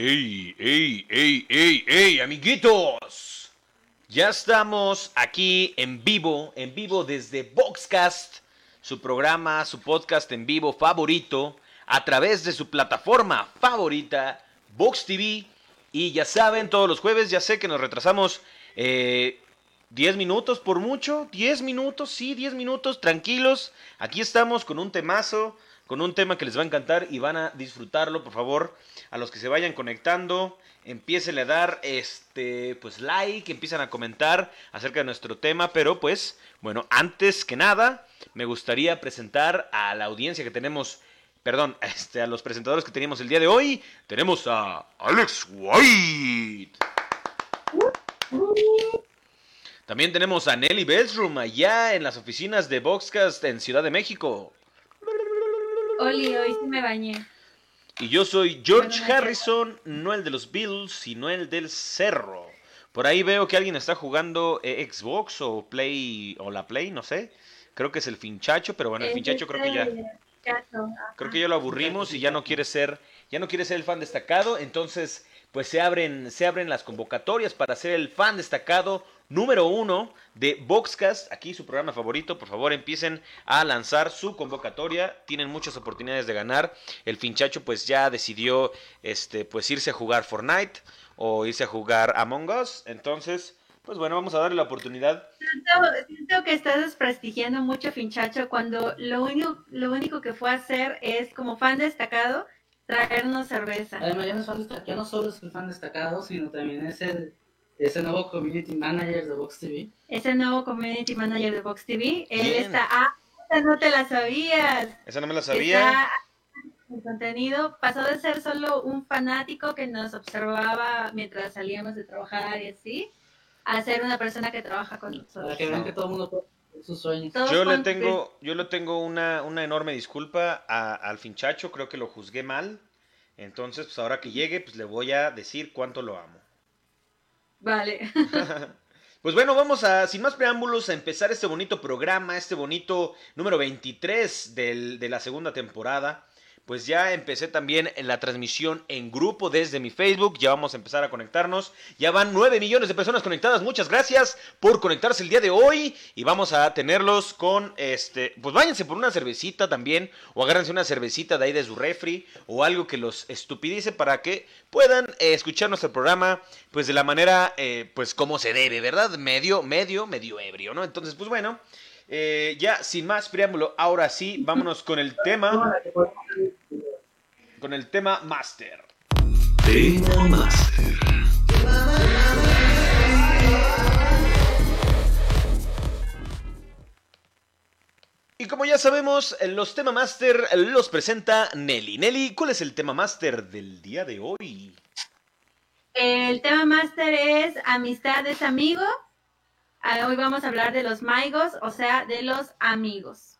¡Ey, ey, ey, ey, ey, amiguitos! Ya estamos aquí en vivo, en vivo desde Boxcast, su programa, su podcast en vivo favorito, a través de su plataforma favorita, Box TV. Y ya saben, todos los jueves, ya sé que nos retrasamos eh, 10 minutos por mucho, 10 minutos, sí, 10 minutos, tranquilos. Aquí estamos con un temazo, con un tema que les va a encantar y van a disfrutarlo, por favor. A los que se vayan conectando, empiecen a dar este pues like, empiezan a comentar acerca de nuestro tema, pero pues bueno, antes que nada, me gustaría presentar a la audiencia que tenemos perdón, este, a los presentadores que tenemos el día de hoy. Tenemos a Alex White. También tenemos a Nelly Bedroom allá en las oficinas de Boxcast en Ciudad de México. Oli, hoy sí me bañé. Y yo soy George Harrison, no el de los Bills, sino el del Cerro. Por ahí veo que alguien está jugando eh, Xbox o Play o la Play, no sé. Creo que es el Finchacho, pero bueno, el Finchacho creo que ya creo que ya lo aburrimos y ya no quiere ser ya no quiere ser el fan destacado, entonces pues se abren se abren las convocatorias para ser el fan destacado número uno de Boxcast, aquí su programa favorito. Por favor, empiecen a lanzar su convocatoria. Tienen muchas oportunidades de ganar. El Finchacho, pues ya decidió este, pues irse a jugar Fortnite o irse a jugar Among Us. Entonces, pues bueno, vamos a darle la oportunidad. Siento, que estás desprestigiando mucho Finchacho cuando lo único, lo único que fue a hacer es, como fan destacado, traernos cerveza. Además, ya no, ya no solo es el fan destacado, sino también es el ese nuevo community manager de Vox TV. Ese nuevo community manager de Vox TV. Él está. Ah, esa no te la sabías. Esa no me la sabía. el contenido pasó de ser solo un fanático que nos observaba mientras salíamos de trabajar y así, a ser una persona que trabaja con nosotros. Para que vean que todo el mundo sus sueños. yo le tengo, yo le tengo una, una enorme disculpa a, al finchacho, creo que lo juzgué mal. Entonces, pues ahora que llegue, pues le voy a decir cuánto lo amo. Vale. Pues bueno, vamos a, sin más preámbulos, a empezar este bonito programa, este bonito número 23 del, de la segunda temporada pues ya empecé también en la transmisión en grupo desde mi Facebook. Ya vamos a empezar a conectarnos. Ya van 9 millones de personas conectadas. Muchas gracias por conectarse el día de hoy. Y vamos a tenerlos con este. Pues váyanse por una cervecita también. O agárrense una cervecita de ahí de su refri. O algo que los estupidice para que puedan eh, escuchar nuestro programa. Pues de la manera, eh, pues como se debe, ¿verdad? Medio, medio, medio ebrio, ¿no? Entonces, pues bueno. Eh, ya sin más preámbulo, ahora sí, vámonos con el tema. Con el tema Master. Tema Master. Y como ya sabemos, los tema master los presenta Nelly. Nelly, ¿cuál es el tema master del día de hoy? El tema master es amistad es amigo Ah, hoy vamos a hablar de los maigos, o sea, de los amigos.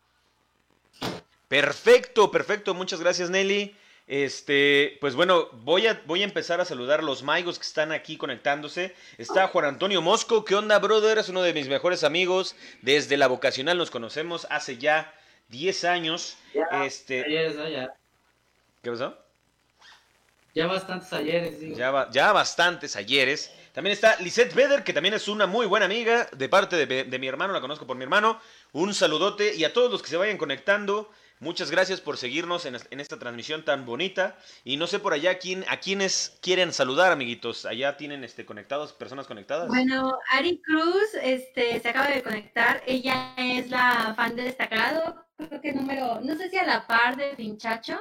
Perfecto, perfecto. Muchas gracias, Nelly. Este, pues bueno, voy a, voy a empezar a saludar a los maigos que están aquí conectándose. Está Juan Antonio Mosco. ¿Qué onda, brother? Es uno de mis mejores amigos. Desde la vocacional nos conocemos hace ya 10 años. este, ya. ¿Qué pasó? Ya bastantes ayeres, Ya, ya bastantes ayeres. También está Lisette Beder, que también es una muy buena amiga de parte de, mi hermano, la conozco por mi hermano. Un saludote y a todos los que se vayan conectando. Muchas gracias por seguirnos en, esta transmisión tan bonita. Y no sé por allá quién, a quienes quieren saludar, amiguitos. Allá tienen este, conectados, personas conectadas. Bueno, Ari Cruz este, se acaba de conectar. Ella es la fan de destacado. Creo que número, no sé si a la par de Pinchacho.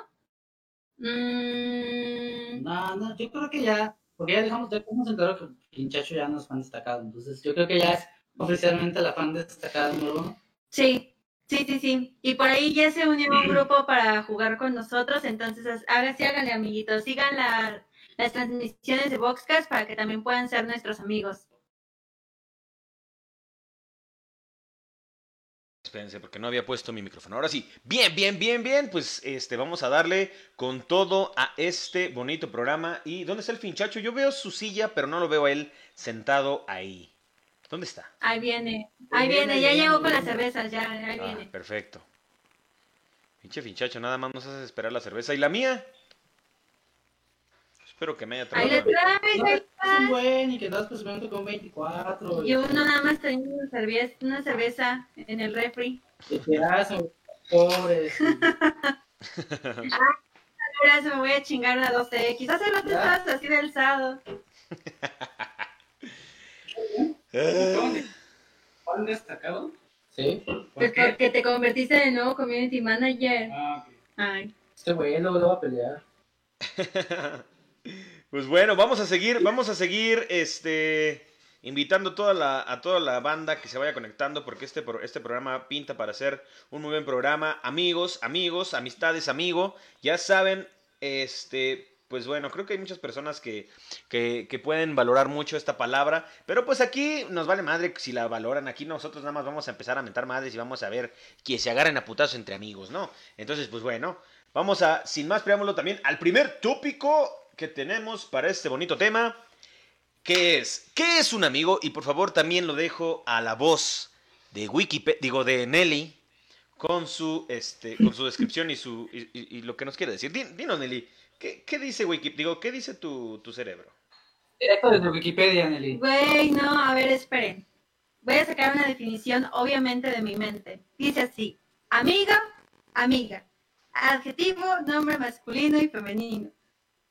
Mm. No, no, yo creo que ya, porque ya dejamos, ya hemos enterado que Pinchacho ya no es fan destacado, entonces yo creo que ya es oficialmente la fan destacada número uno. Sí, sí, sí, sí. Y por ahí ya se unió un grupo para jugar con nosotros, entonces háganse, háganle amiguitos, sigan las transmisiones de Boxcast para que también puedan ser nuestros amigos. Espérense, porque no había puesto mi micrófono. Ahora sí, bien, bien, bien, bien. Pues este, vamos a darle con todo a este bonito programa. ¿Y dónde está el finchacho? Yo veo su silla, pero no lo veo a él sentado ahí. ¿Dónde está? Ahí viene, ahí viene, ya llegó con las cervezas, ya, ahí ah, viene. Perfecto. Pinche finchacho, nada más nos hace esperar la cerveza. ¿Y la mía? Espero que me haya Ahí le traído. traes, No, ahí es un buen y que das presumiendo con 24. Y uno nada más tenía una cerveza, una cerveza en el refri. Te hacen pobres. Ahora se me voy a chingar una 12X. Hace rato estabas así de alzado. Eh, ¿Cuál destacado? Sí. ¿Por Pues qué? porque te convertiste en el nuevo community manager. Ah, ok. Ay. Este güey luego lo va a pelear. Pues bueno, vamos a seguir, vamos a seguir este invitando toda la, a toda la banda que se vaya conectando porque este, este programa pinta para ser un muy buen programa. Amigos, amigos, amistades, amigo, ya saben, este, pues bueno, creo que hay muchas personas que, que, pueden valorar mucho esta palabra, pero pues aquí nos vale madre si la valoran, aquí nosotros nada más vamos a empezar a mentar madres y vamos a ver que se agarren a putazos entre amigos, ¿no? Entonces, pues bueno, vamos a, sin más preámbulo también, al primer tópico que tenemos para este bonito tema, que es, ¿qué es un amigo? Y por favor también lo dejo a la voz de Wikipedia, digo, de Nelly, con su, este, con su descripción y, su, y, y- lo que nos quiere decir. Din- Dinos, Nelly, ¿qué, qué dice Wikipedia? Digo, ¿qué dice tu, tu cerebro? Directo desde Wikipedia, Nelly. Güey, no, a ver, esperen. Voy a sacar una definición, obviamente, de mi mente. Dice así: amiga, amiga. Adjetivo, nombre masculino y femenino.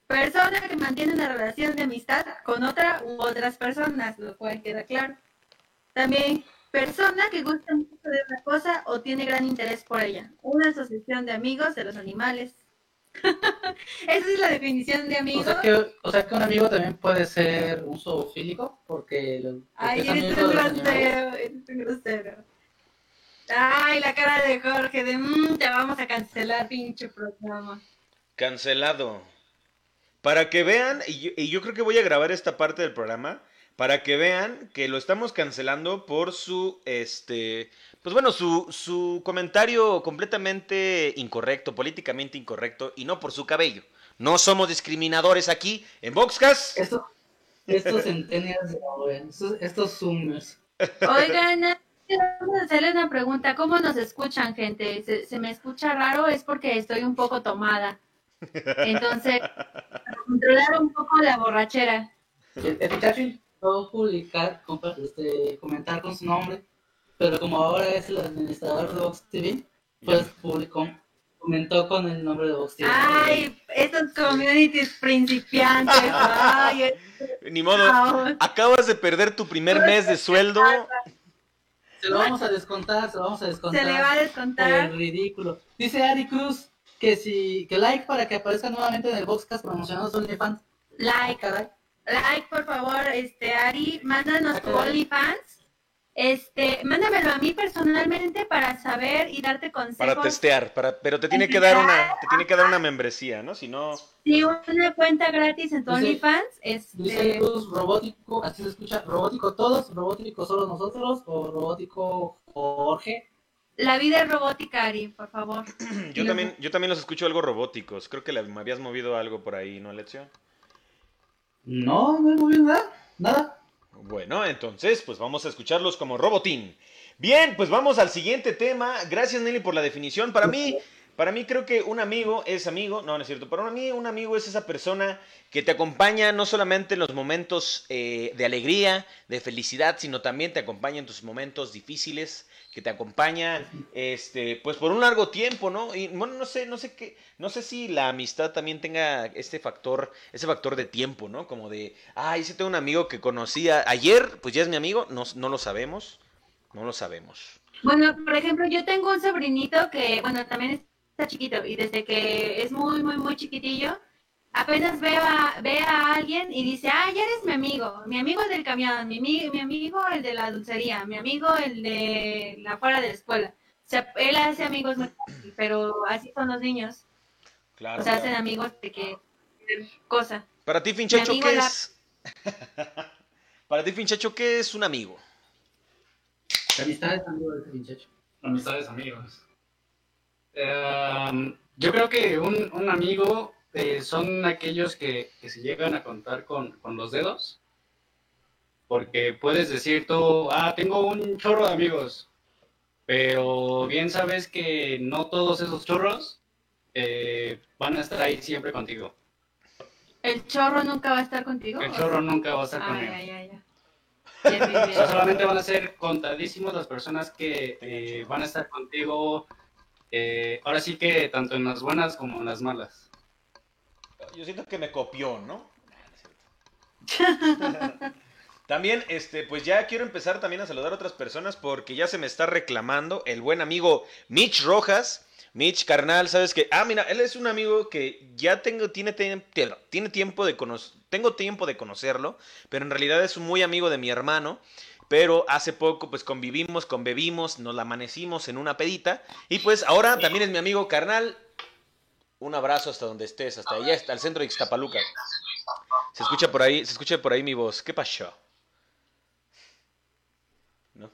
Persona que mantiene una relación de amistad con otra u otras personas, lo cual queda claro. También, persona que gusta mucho de una cosa o tiene gran interés por ella. Una asociación de amigos de los animales. Esa es la definición de O amigo. sea, que, o sea que un amigo también puede ser un zoofílico, porque lo, Ay, es eres un grosero, eres un grosero. Ay, la cara de Jorge de "Mm, te vamos a cancelar, pinche programa. Cancelado. Para que vean, y yo, y yo creo que voy a grabar esta parte del programa, para que vean que lo estamos cancelando por su, este, pues bueno, su, su comentario completamente incorrecto, políticamente incorrecto, y no por su cabello. No somos discriminadores aquí en Boxcast. Estos, estos ahora, estos, estos zoomers. Oigan, vamos a hacerle una pregunta. ¿Cómo nos escuchan, gente? ¿Se, se me escucha raro? Es porque estoy un poco tomada. Entonces, para controlar un poco la borrachera. El, el intentó publicar, este, comentar con su nombre, pero como ahora es el administrador de Vox TV, pues publicó, comentó con el nombre de Vox TV. Ay, estos communities principiantes. Ay, Ni modo, acabas de perder tu primer mes de sueldo. Se lo vamos a descontar, se lo vamos a descontar. Se le va a descontar. el ridículo. Dice Ari Cruz que si que like para que aparezca nuevamente en el Boxcast promocionando su OnlyFans. Like, Caray. Like, por favor, este, Ari, mándanos tu. OnlyFans. Este, mándamelo a mí personalmente para saber y darte consejos. Para testear, para, pero te tiene que dar una, te tiene que dar una membresía, ¿no? Si no, Si una cuenta gratis en tu Dice- OnlyFans, Dice este, Cruz, robótico, así se escucha, robótico todos, robótico solo nosotros, o robótico Jorge. la vida es robótica, Ari, por favor. yo también, yo también los escucho algo robóticos. Creo que le- me habías movido algo por ahí, ¿no, Lección? No, no he movido nada, nada. Bueno, entonces, pues vamos a escucharlos como Robotín. Bien, pues vamos al siguiente tema. Gracias, Nelly, por la definición. Para mí, para mí creo que un amigo es amigo. No, no es cierto. Para mí, un amigo es esa persona que te acompaña no solamente en los momentos eh, de alegría, de felicidad, sino también te acompaña en tus momentos difíciles, que te acompaña, este, pues por un largo tiempo, ¿no? Y bueno, no sé, no sé qué, no sé si la amistad también tenga este factor, ese factor de tiempo, ¿no? Como de, ay, sí tengo un amigo que conocía ayer, pues ya es mi amigo, no, no lo sabemos, no lo sabemos. Bueno, por ejemplo, yo tengo un sobrinito que, bueno, también está chiquito y desde que es muy, muy, muy chiquitillo, apenas ve a, ve a alguien y dice, ah, ya eres mi amigo, mi amigo el del camión, mi, ami- mi amigo el de la dulcería, mi amigo el de la fuera de la escuela. O sea, él hace amigos pero así son los niños. Claro. O sea, hacen amigos de que cosa. Para ti, Finchacho, ¿qué la- es? Para ti, Finchacho, ¿qué es un amigo? Amistades, amigo de muchacho. Amistades, amigos. Eh, yo creo que un, un amigo eh, son aquellos que, que se llegan a contar con, con los dedos. Porque puedes decir tú, ah, tengo un chorro de amigos. Pero bien sabes que no todos esos chorros eh, van a estar ahí siempre contigo. ¿El chorro nunca va a estar contigo? El chorro nunca va a estar Ay, conmigo. ay, ay, ay. Bien, bien, O bien. sea, solamente van a ser contadísimos las personas que eh, van a estar contigo. eh, ahora sí que tanto en las buenas como en las malas. Yo siento que me copió, ¿no? También, este, pues ya quiero empezar también a saludar a otras personas porque ya se me está reclamando el buen amigo Mitch Rojas. Mitch, carnal, sabes que, ah, mira, él es un amigo que ya tengo, tiene, tiene tiempo de conocer, tengo tiempo de conocerlo, pero en realidad es un muy amigo de mi hermano. Pero hace poco, pues convivimos, conbebimos, nos la amanecimos en una pedita. Y pues ahora también es mi amigo carnal. Un abrazo hasta donde estés, hasta allá, hasta el centro de Ixtapaluca. Se escucha por ahí, se escucha por ahí mi voz. ¿Qué pasó? ¿No?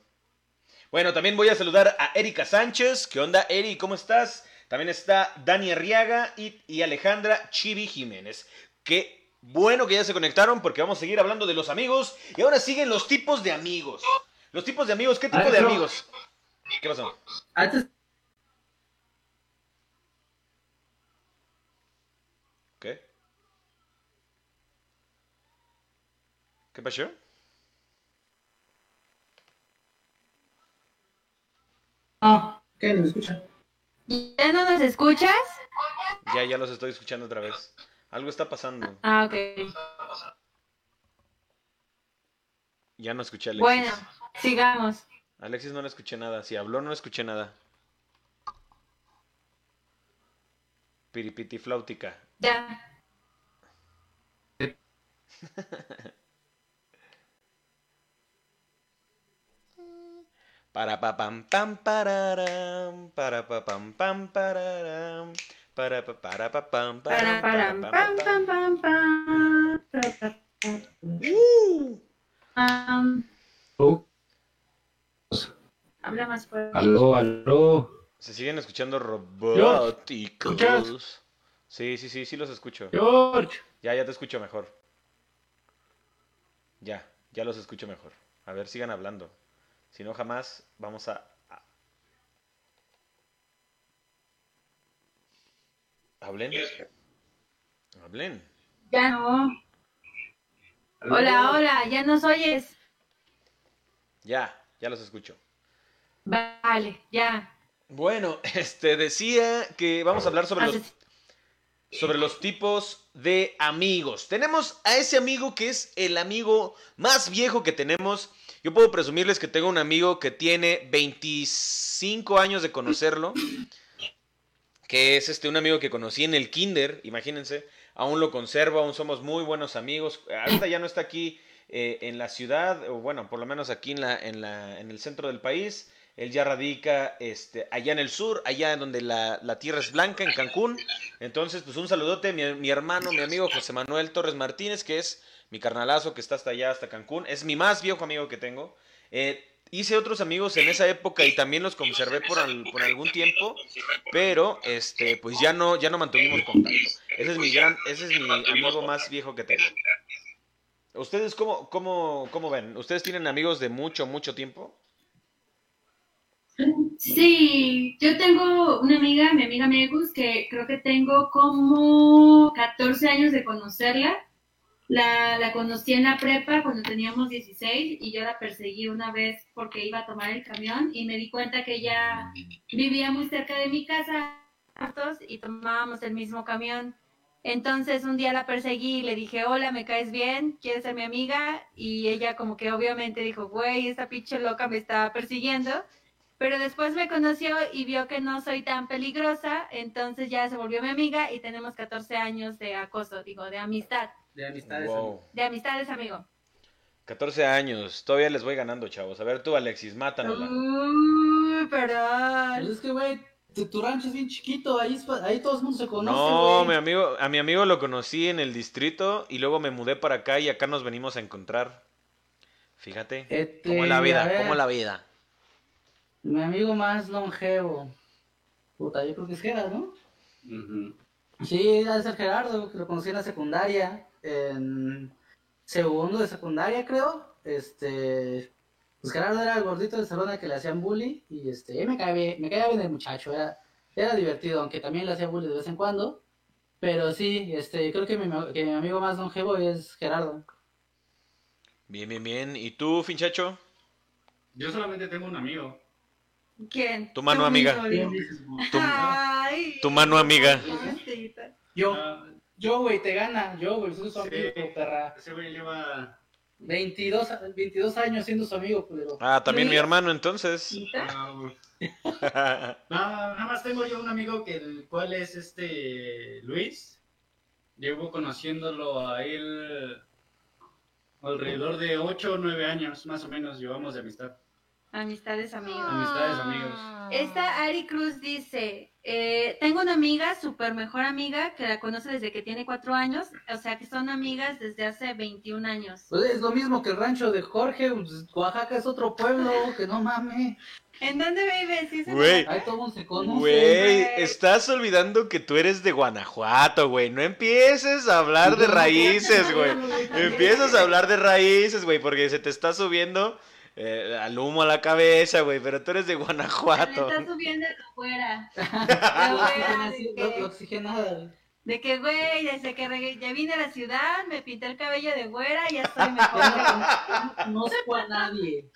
Bueno, también voy a saludar a Erika Sánchez. ¿Qué onda, Eri? ¿Cómo estás? También está Dani Arriaga y, y Alejandra Chivi Jiménez. Qué bueno que ya se conectaron porque vamos a seguir hablando de los amigos. Y ahora siguen los tipos de amigos. Los tipos de amigos, ¿qué tipo de amigos? ¿Qué pasó? Antes, ¿Qué pasó? ah, ¿qué? ¿No me escucha? ¿Ya no nos escuchas? Ya, ya los estoy escuchando otra vez. Algo está pasando. Ah, ok. Ya no escuché a Alexis. Bueno, sigamos. Alexis no le escuché nada. Si habló, no escuché nada. Piripiti flautica. Ya. Para pa pam pam pararam, para pa pam pam pararam, para pa para pa pam Para, param, para, para, pam, pam, pam, pam. Pa, pa, pa. Uh. Habla más fuerte. aló, aló. Se siguen escuchando robóticos. Sí, sí, sí, sí los escucho. George. Ya, ya te escucho mejor. Ya, ya los escucho mejor. A ver, sigan hablando. Si no, jamás vamos a... a- Hablen. Hablen. Ya no. Hola, hola, ya nos oyes. Ya, ya los escucho. Vale, ya. Bueno, este decía que vamos a hablar sobre los, sobre los tipos de amigos. Tenemos a ese amigo que es el amigo más viejo que tenemos. Yo puedo presumirles que tengo un amigo que tiene 25 años de conocerlo. Que es este un amigo que conocí en el kinder, imagínense. Aún lo conservo, aún somos muy buenos amigos. Ahorita ya no está aquí eh, en la ciudad, o bueno, por lo menos aquí en, la, en, la, en el centro del país. Él ya radica este, allá en el sur, allá en donde la, la tierra es blanca, en Cancún. Entonces, pues un saludote, mi, mi hermano, mi amigo José Manuel Torres Martínez, que es mi carnalazo que está hasta allá, hasta Cancún. Es mi más viejo amigo que tengo. Eh, hice otros amigos en esa época y también los conservé por, por algún tiempo, pero este, pues ya no, ya no mantuvimos contacto. Ese es mi gran, ese es mi amigo más viejo que tengo. ¿Ustedes cómo, cómo, cómo ven? ¿Ustedes tienen amigos de mucho, mucho tiempo? Sí, yo tengo una amiga, mi amiga Megus, que creo que tengo como 14 años de conocerla. La, la conocí en la prepa cuando teníamos 16 y yo la perseguí una vez porque iba a tomar el camión y me di cuenta que ella vivía muy cerca de mi casa y tomábamos el mismo camión. Entonces un día la perseguí y le dije, hola, ¿me caes bien? ¿Quieres ser mi amiga? Y ella como que obviamente dijo, güey, esta pinche loca me está persiguiendo. Pero después me conoció y vio que no soy tan peligrosa, entonces ya se volvió mi amiga y tenemos 14 años de acoso, digo, de amistad. De amistades. Wow. De amistades, amigo. 14 años, todavía les voy ganando, chavos. A ver tú, Alexis, mátanosla. Uy, Pues perdón. es que, güey, tu, tu rancho es bien chiquito, ahí, ahí todo el mundo se conoce, No, mi amigo, a mi amigo lo conocí en el distrito y luego me mudé para acá y acá nos venimos a encontrar. Fíjate, Este, cómo es la vida, cómo es la vida. Mi amigo más longevo. Puta, yo creo que es Gerard, ¿no? Sí, debe ser Gerardo, que lo conocí en la secundaria, en segundo de secundaria, creo. Este, pues Gerardo era el gordito del salón al que le hacían bully y este, me caía bien, me caía bien el muchacho, era, era divertido, aunque también le hacía bully de vez en cuando. Pero sí, este, creo que mi, que mi amigo más longevo es Gerardo. Bien, bien, bien. ¿Y tú, Finchacho? Yo solamente tengo un amigo. ¿Quién? Tu mano amiga. Tu- Ay, tu mano amiga. Yo, Ah, yo, güey, te gana. Yo, güey, soy su Sí. amigo, perra. ese güey lleva. 22, a- 22 años siendo su amigo, culero. Ah, también mi ¿Sí? hermano, entonces. Ah. No, nada más tengo yo un amigo que el cual es este Luis. Llevo conociéndolo a él alrededor de 8 o 9 años, más o menos, llevamos de amistad. Amistades amigos. Amistades, amigos. Esta Ari Cruz dice, eh, tengo una amiga, súper mejor amiga, que la conoce desde que tiene cuatro años, o sea que son amigas desde hace 21 años. Pues es lo mismo que el rancho de Jorge. pues, Oaxaca es otro pueblo, que no mames. ¿En dónde vives? ¿Sí Güey. Ahí todo mundo se güey. estás olvidando que tú eres de Guanajuato, güey. No empieces a hablar de raíces, güey. Empiezas a hablar de raíces, güey, porque se te está subiendo eh, al humo a la cabeza, güey. Pero tú eres de Me Guanajuato. está subiendo de fuera. Lo fuera, de oxigenación- lo- lo que, oxigenada, güey. de que, güey, desde que ya vine a la ciudad, me pinté el cabello de güera, ya estoy mejor. Ya no conozco a nadie.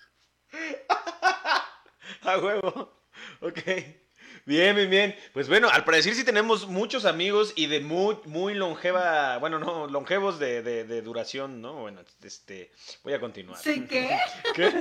A huevo. Ok. Bien, bien, bien. Pues bueno, al parecer sí tenemos muchos amigos y de muy, muy longeva, bueno, no, longevos de, de, de duración, ¿no? Bueno, este, voy a continuar. ¿Sí qué? ¿Qué?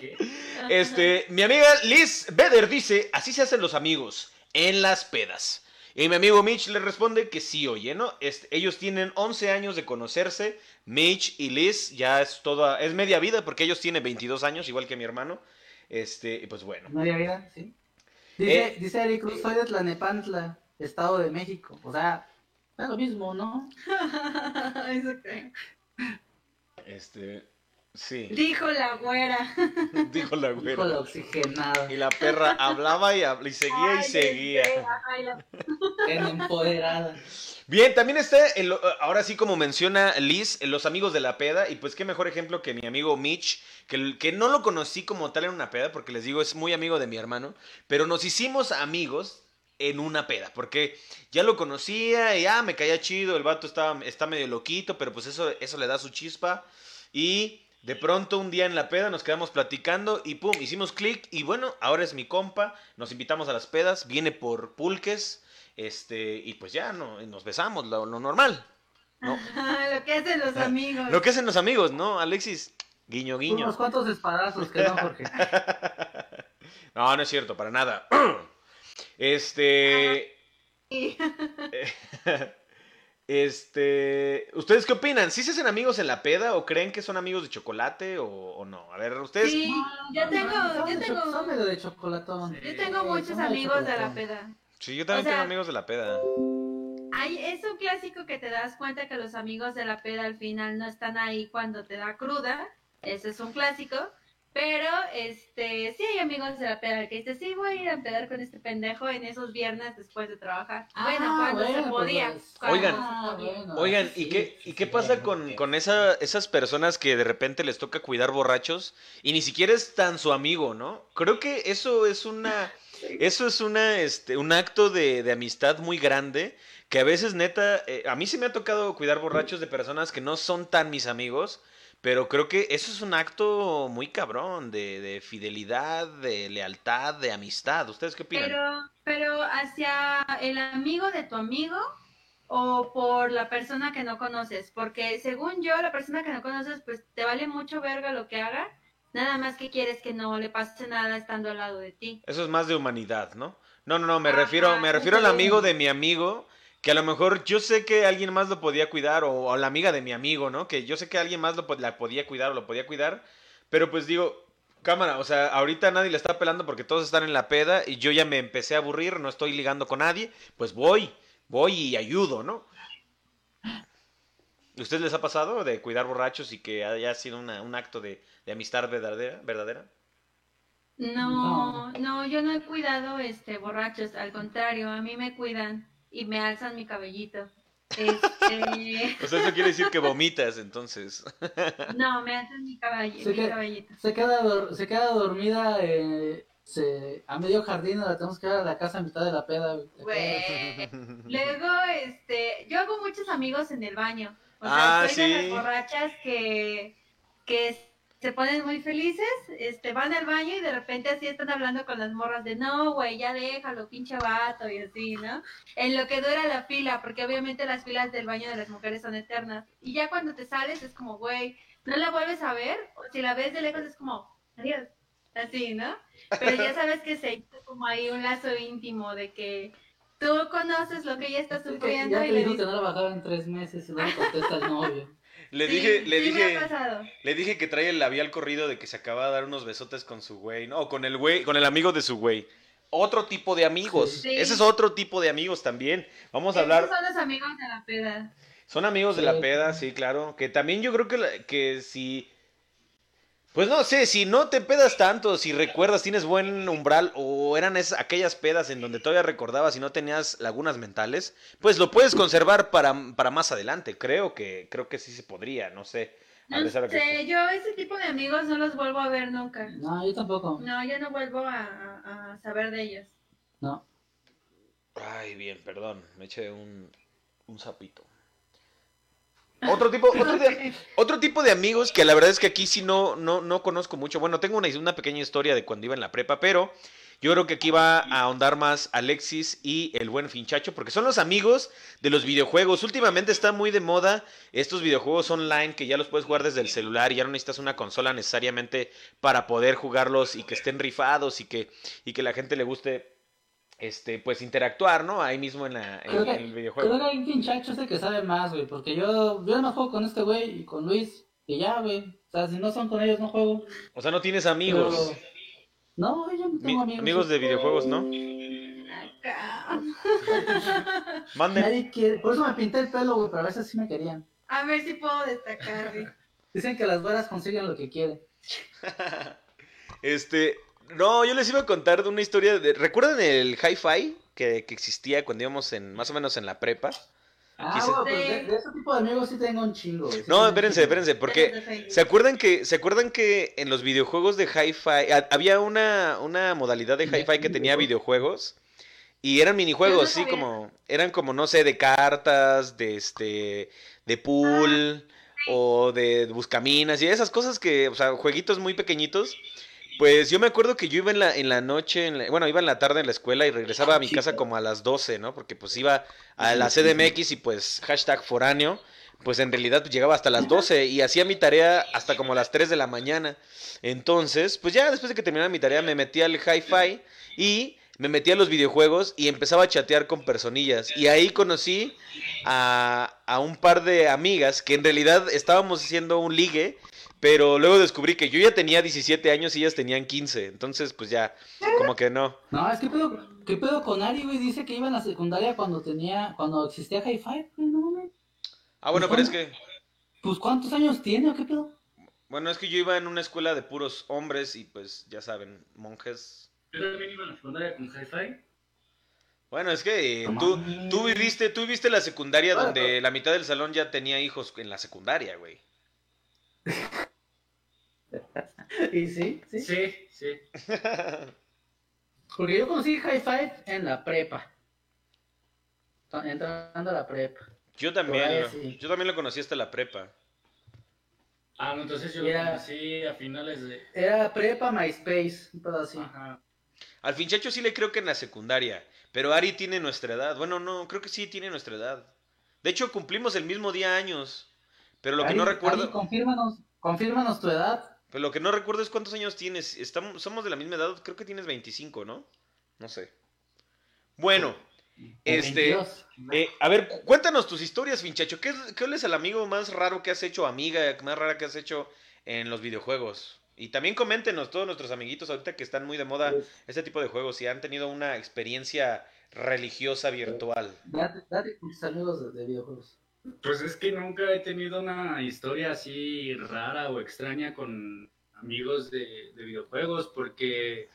¿Qué? Este, mi amiga Liz Beder dice, así se hacen los amigos, en las pedas. Y mi amigo Mitch le responde que sí, oye, ¿no? Este, ellos tienen 11 años de conocerse, Mitch y Liz ya es toda, es media vida porque ellos tienen 22 años, igual que mi hermano. Este, y pues bueno. No había vida, sí. Dice, Eh. dice Eric Cruz, soy de Tlanepantla, Estado de México. O sea, es lo mismo, ¿no? Eso. Este, sí, Dijo la güera. dijo la güera. la oxigenada. Y la perra hablaba y, seguía y seguía. ay, la- En empoderada. Bien, también está, el- ahora sí como menciona Liz, los amigos de la peda, y pues qué mejor ejemplo que mi amigo Mitch, que, que no lo conocí como tal en una peda, porque les digo, es muy amigo de mi hermano, pero nos hicimos amigos en una peda, porque ya lo conocía y ah, me caía chido, el vato estaba, está medio loquito, pero pues eso, eso le da su chispa, y de pronto un día en la peda nos quedamos platicando y pum, hicimos clic, y bueno, ahora es mi compa, nos invitamos a las pedas, viene por pulques, este, y pues ya no, nos besamos, lo, lo normal. No. Ajá, lo que hacen los amigos. Lo que hacen los amigos, ¿no? Alexis, guiño, guiño. Unos cuantos espadazos que no, Jorge. No, no es cierto, para nada. Este. Este. ¿Ustedes qué opinan? ¿Sí se hacen amigos en la peda o creen que son amigos de chocolate o, o no? A ver, ustedes. Sí, yo tengo, yo Son tengo, medio de chocolatón. yo tengo muchos son amigos de la peda. Sí, yo también O sea- tengo amigos de la peda. Ay, es un clásico que te das cuenta que los amigos de la peda al final no están ahí cuando te da cruda. Ese es un clásico. Pero, este, sí hay amigos de la peda que dices, sí, voy a ir a pedar con este pendejo en esos viernes después de trabajar. Ah, bueno, cuando bueno, se podía. pues, cuando Oigan. se Ah, podía. bueno, Oigan, ¿y sí, qué, sí, ¿y qué sí, pasa con, con esa, esas personas que de repente les toca cuidar borrachos y ni siquiera es tan su amigo, ¿no? Creo que eso es una, eso es una, este, un acto de, de amistad muy grande que a veces neta, eh, a mí sí me ha tocado cuidar borrachos de personas que no son tan mis amigos, pero creo que eso es un acto muy cabrón de, de fidelidad, de lealtad, de amistad. ¿Ustedes qué opinan? Pero, pero hacia el amigo de tu amigo o por la persona que no conoces, porque según yo, la persona que no conoces, pues te vale mucho verga lo que haga, nada más que quieres que no le pase nada estando al lado de ti. Eso es más de humanidad, ¿no? No, no, no, me refiero, me refiero al amigo de mi amigo, que a lo mejor yo sé que alguien más lo podía cuidar, o, la amiga de mi amigo, ¿no? Que yo sé que alguien más lo, la podía cuidar o lo podía cuidar, pero pues digo, cámara, o sea, ahorita nadie le está pelando porque todos están en la peda y yo ya me empecé a aburrir, no estoy ligando con nadie, pues voy, voy y ayudo, ¿no? ¿Ustedes les ha pasado de cuidar borrachos y que haya sido un acto de, de amistad verdadera? verdadera? No, no, yo no he cuidado este borrachos, al contrario, a mí me cuidan y me alzan mi cabellito. Este, O sea, eso quiere decir que vomitas, entonces. no, me alzan mi, cabello, Sí mi que- cabellito. Se queda, se queda dormida eh, se, a medio jardín la tenemos que ir a la casa a mitad de la peda. Luego, este, yo hago muchos amigos en el baño. O sea, Ah, soy de sí. las borrachas que, que se ponen muy felices, este, van al baño y de repente así están hablando con las morras de no, güey, ya déjalo, pinche vato, y así, ¿no? En lo que dura la fila, porque obviamente las filas del baño de las mujeres son eternas. Y ya cuando te sales es como, güey, no la vuelves a ver, o si la ves de lejos es como, adiós, así, ¿no? Pero ya sabes que se hizo como ahí un lazo íntimo de que tú conoces lo que ella está Sí, sufriendo ya y le que no la bajaba en tres meses y luego contesta el novio. Le Sí, dije, le sí me dije, ha pasado. le dije que trae el labial corrido de que se acaba de dar unos besotes con su güey, no, o con el güey, con el amigo de su güey. Otro tipo de amigos. Sí. Ese es otro tipo de amigos también. Vamos a Esos hablar. son los amigos de la peda. Son amigos de Sí. la peda, sí, claro. Que también yo creo que, que si. Pues no sé, si no te pedas tanto, si recuerdas, tienes buen umbral, o eran esas, aquellas pedas en donde todavía recordabas y no tenías lagunas mentales, pues lo puedes conservar para, para más adelante. Creo que, creo que sí se podría, no sé. No que- sé, yo ese tipo de amigos no los vuelvo a ver nunca. No, yo tampoco. No, ya no vuelvo a, a- a saber de ellos. No. Ay, bien, perdón, me eché un, un sapito. Otro tipo, otro, de- otro tipo de amigos que la verdad es que aquí sí no, no, no conozco mucho. Bueno, tengo una, una pequeña historia de cuando iba en la prepa, pero yo creo que aquí va a ahondar más Alexis y el buen Finchacho, porque son los amigos de los videojuegos. Últimamente está muy de moda estos videojuegos online que ya los puedes jugar desde el celular y ya no necesitas una consola necesariamente para poder jugarlos y que estén rifados y que, y que la gente le guste este, pues interactuar, ¿no? Ahí mismo en, la, en- Creo que- en el videojuego. Creo que hay un pinchacho es el que sabe más, güey. Porque yo, yo no juego con este güey y con Luis. Y ya, güey. O sea, si no son con ellos, no juego. O sea, no tienes amigos. Pero- No, yo no Mi- tengo amigos. amigos de videojuegos, ¿no? Manden. Nadie quiere. Por eso me pinté el pelo, güey. Pero a veces sí me querían. A ver si puedo destacar. güey. Dicen que las güeras consiguen lo que quieren. Este, no, yo les iba a contar de una historia de... ¿Recuerdan el hi-fi que, que existía cuando íbamos en, más o menos en la prepa? Ah, Quise- pues de, de ese tipo de amigos sí tengo un chingo. Sí No, espérense, chingo. espérense, porque... ¿Se acuerdan que, ¿Se acuerdan que en los videojuegos de hi-fi ha- había una, una modalidad de hi-fi que tenía videojuegos? Y eran minijuegos, no sí, como, eran como, no sé, de cartas, de este, de pool, o de buscaminas, y esas cosas que, o sea, jueguitos muy pequeñitos. Pues yo me acuerdo que yo iba en la, en la noche, en la- bueno, iba en la tarde en la escuela y regresaba a mi casa como a las 12, ¿no? Porque pues iba a la CDMX y pues hashtag foráneo, pues en realidad pues, llegaba hasta las 12 y hacía mi tarea hasta como las 3 de la mañana. Entonces, pues ya después de que terminara mi tarea me metí al hi-fi y me metí a los videojuegos y empezaba a chatear con personillas. Y ahí conocí a, a un par de amigas que en realidad estábamos haciendo un ligue, pero luego descubrí que yo ya tenía 17 años y ellas tenían 15. Entonces, pues ya, como que no. No, es que pedo, ¿qué pedo con Ari, güey? Dice que iba en la secundaria cuando tenía, cuando existía Hi-Fi, no. Ah, bueno, pero es que... Pues ¿cuántos años tiene o qué pedo? Bueno, es que yo iba en una escuela de puros hombres y pues ya saben, monjes. Yo también iba a la secundaria con hi-fi. Bueno, es que eh, tú, tú viviste, tú viviste la secundaria donde la mitad del salón ya tenía hijos en la secundaria, güey. Y sí, sí. Sí, sí. Porque yo conocí Hi-Fi en la prepa. Entrando a la prepa. Yo también, lo- sí. yo también lo conocí hasta la prepa. Ah, no, entonces yo Ya. lo conocí a finales de... Era prepa MySpace, un pedo así. Ajá. Al finchacho sí le creo que en la secundaria, pero Ari tiene nuestra edad. Bueno, no, creo que sí tiene nuestra edad. De hecho, cumplimos el mismo día años. Pero lo que no recuerdo, Ari, confírmanos, confírmanos tu edad. pero lo que no recuerdo es cuántos años tienes. Estamos, somos de la misma edad, creo que tienes 25, ¿no? No sé. Bueno, este, 22. eh, a ver, cu- cuéntanos tus historias, finchacho. ¿Qué, es- ¿Cuál es el amigo más raro que has hecho, amiga más rara que has hecho en los videojuegos? Y también coméntenos todos nuestros amiguitos ahorita que están muy de moda este tipo de juegos, si han tenido una experiencia religiosa virtual. Date, date con tus amigos de, de videojuegos. Pues es que nunca he tenido una historia así rara o extraña con amigos de, de videojuegos porque,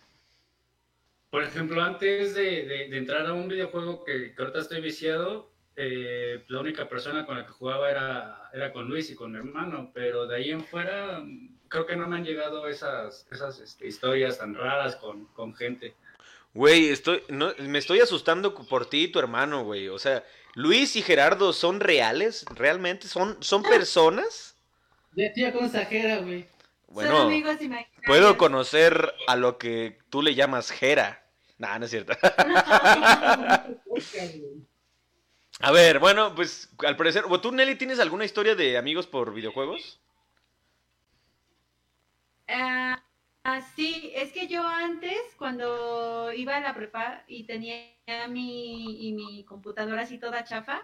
por ejemplo, antes de entrar a un videojuego que, que ahorita estoy viciado, eh, la única persona con la que jugaba era, era con Luis y con mi hermano, pero de ahí en fuera creo que no me han llegado esas, esas este, historias tan raras con, con gente. Güey, estoy, no, me estoy asustando por ti y tu hermano, güey. O sea, Luis y Gerardo son reales, realmente son, son personas. De tía consejera, güey. Son Bueno, amigos imaginarios. puedo conocer a lo que tú le llamas Gera. Nah, no es cierto. A ver, bueno, pues al parecer, ¿o ¿tú Nelly tienes alguna historia de amigos por videojuegos? Ah, ah, sí, es que yo antes, cuando iba a la prepa y tenía mi, y mi computadora así toda chafa,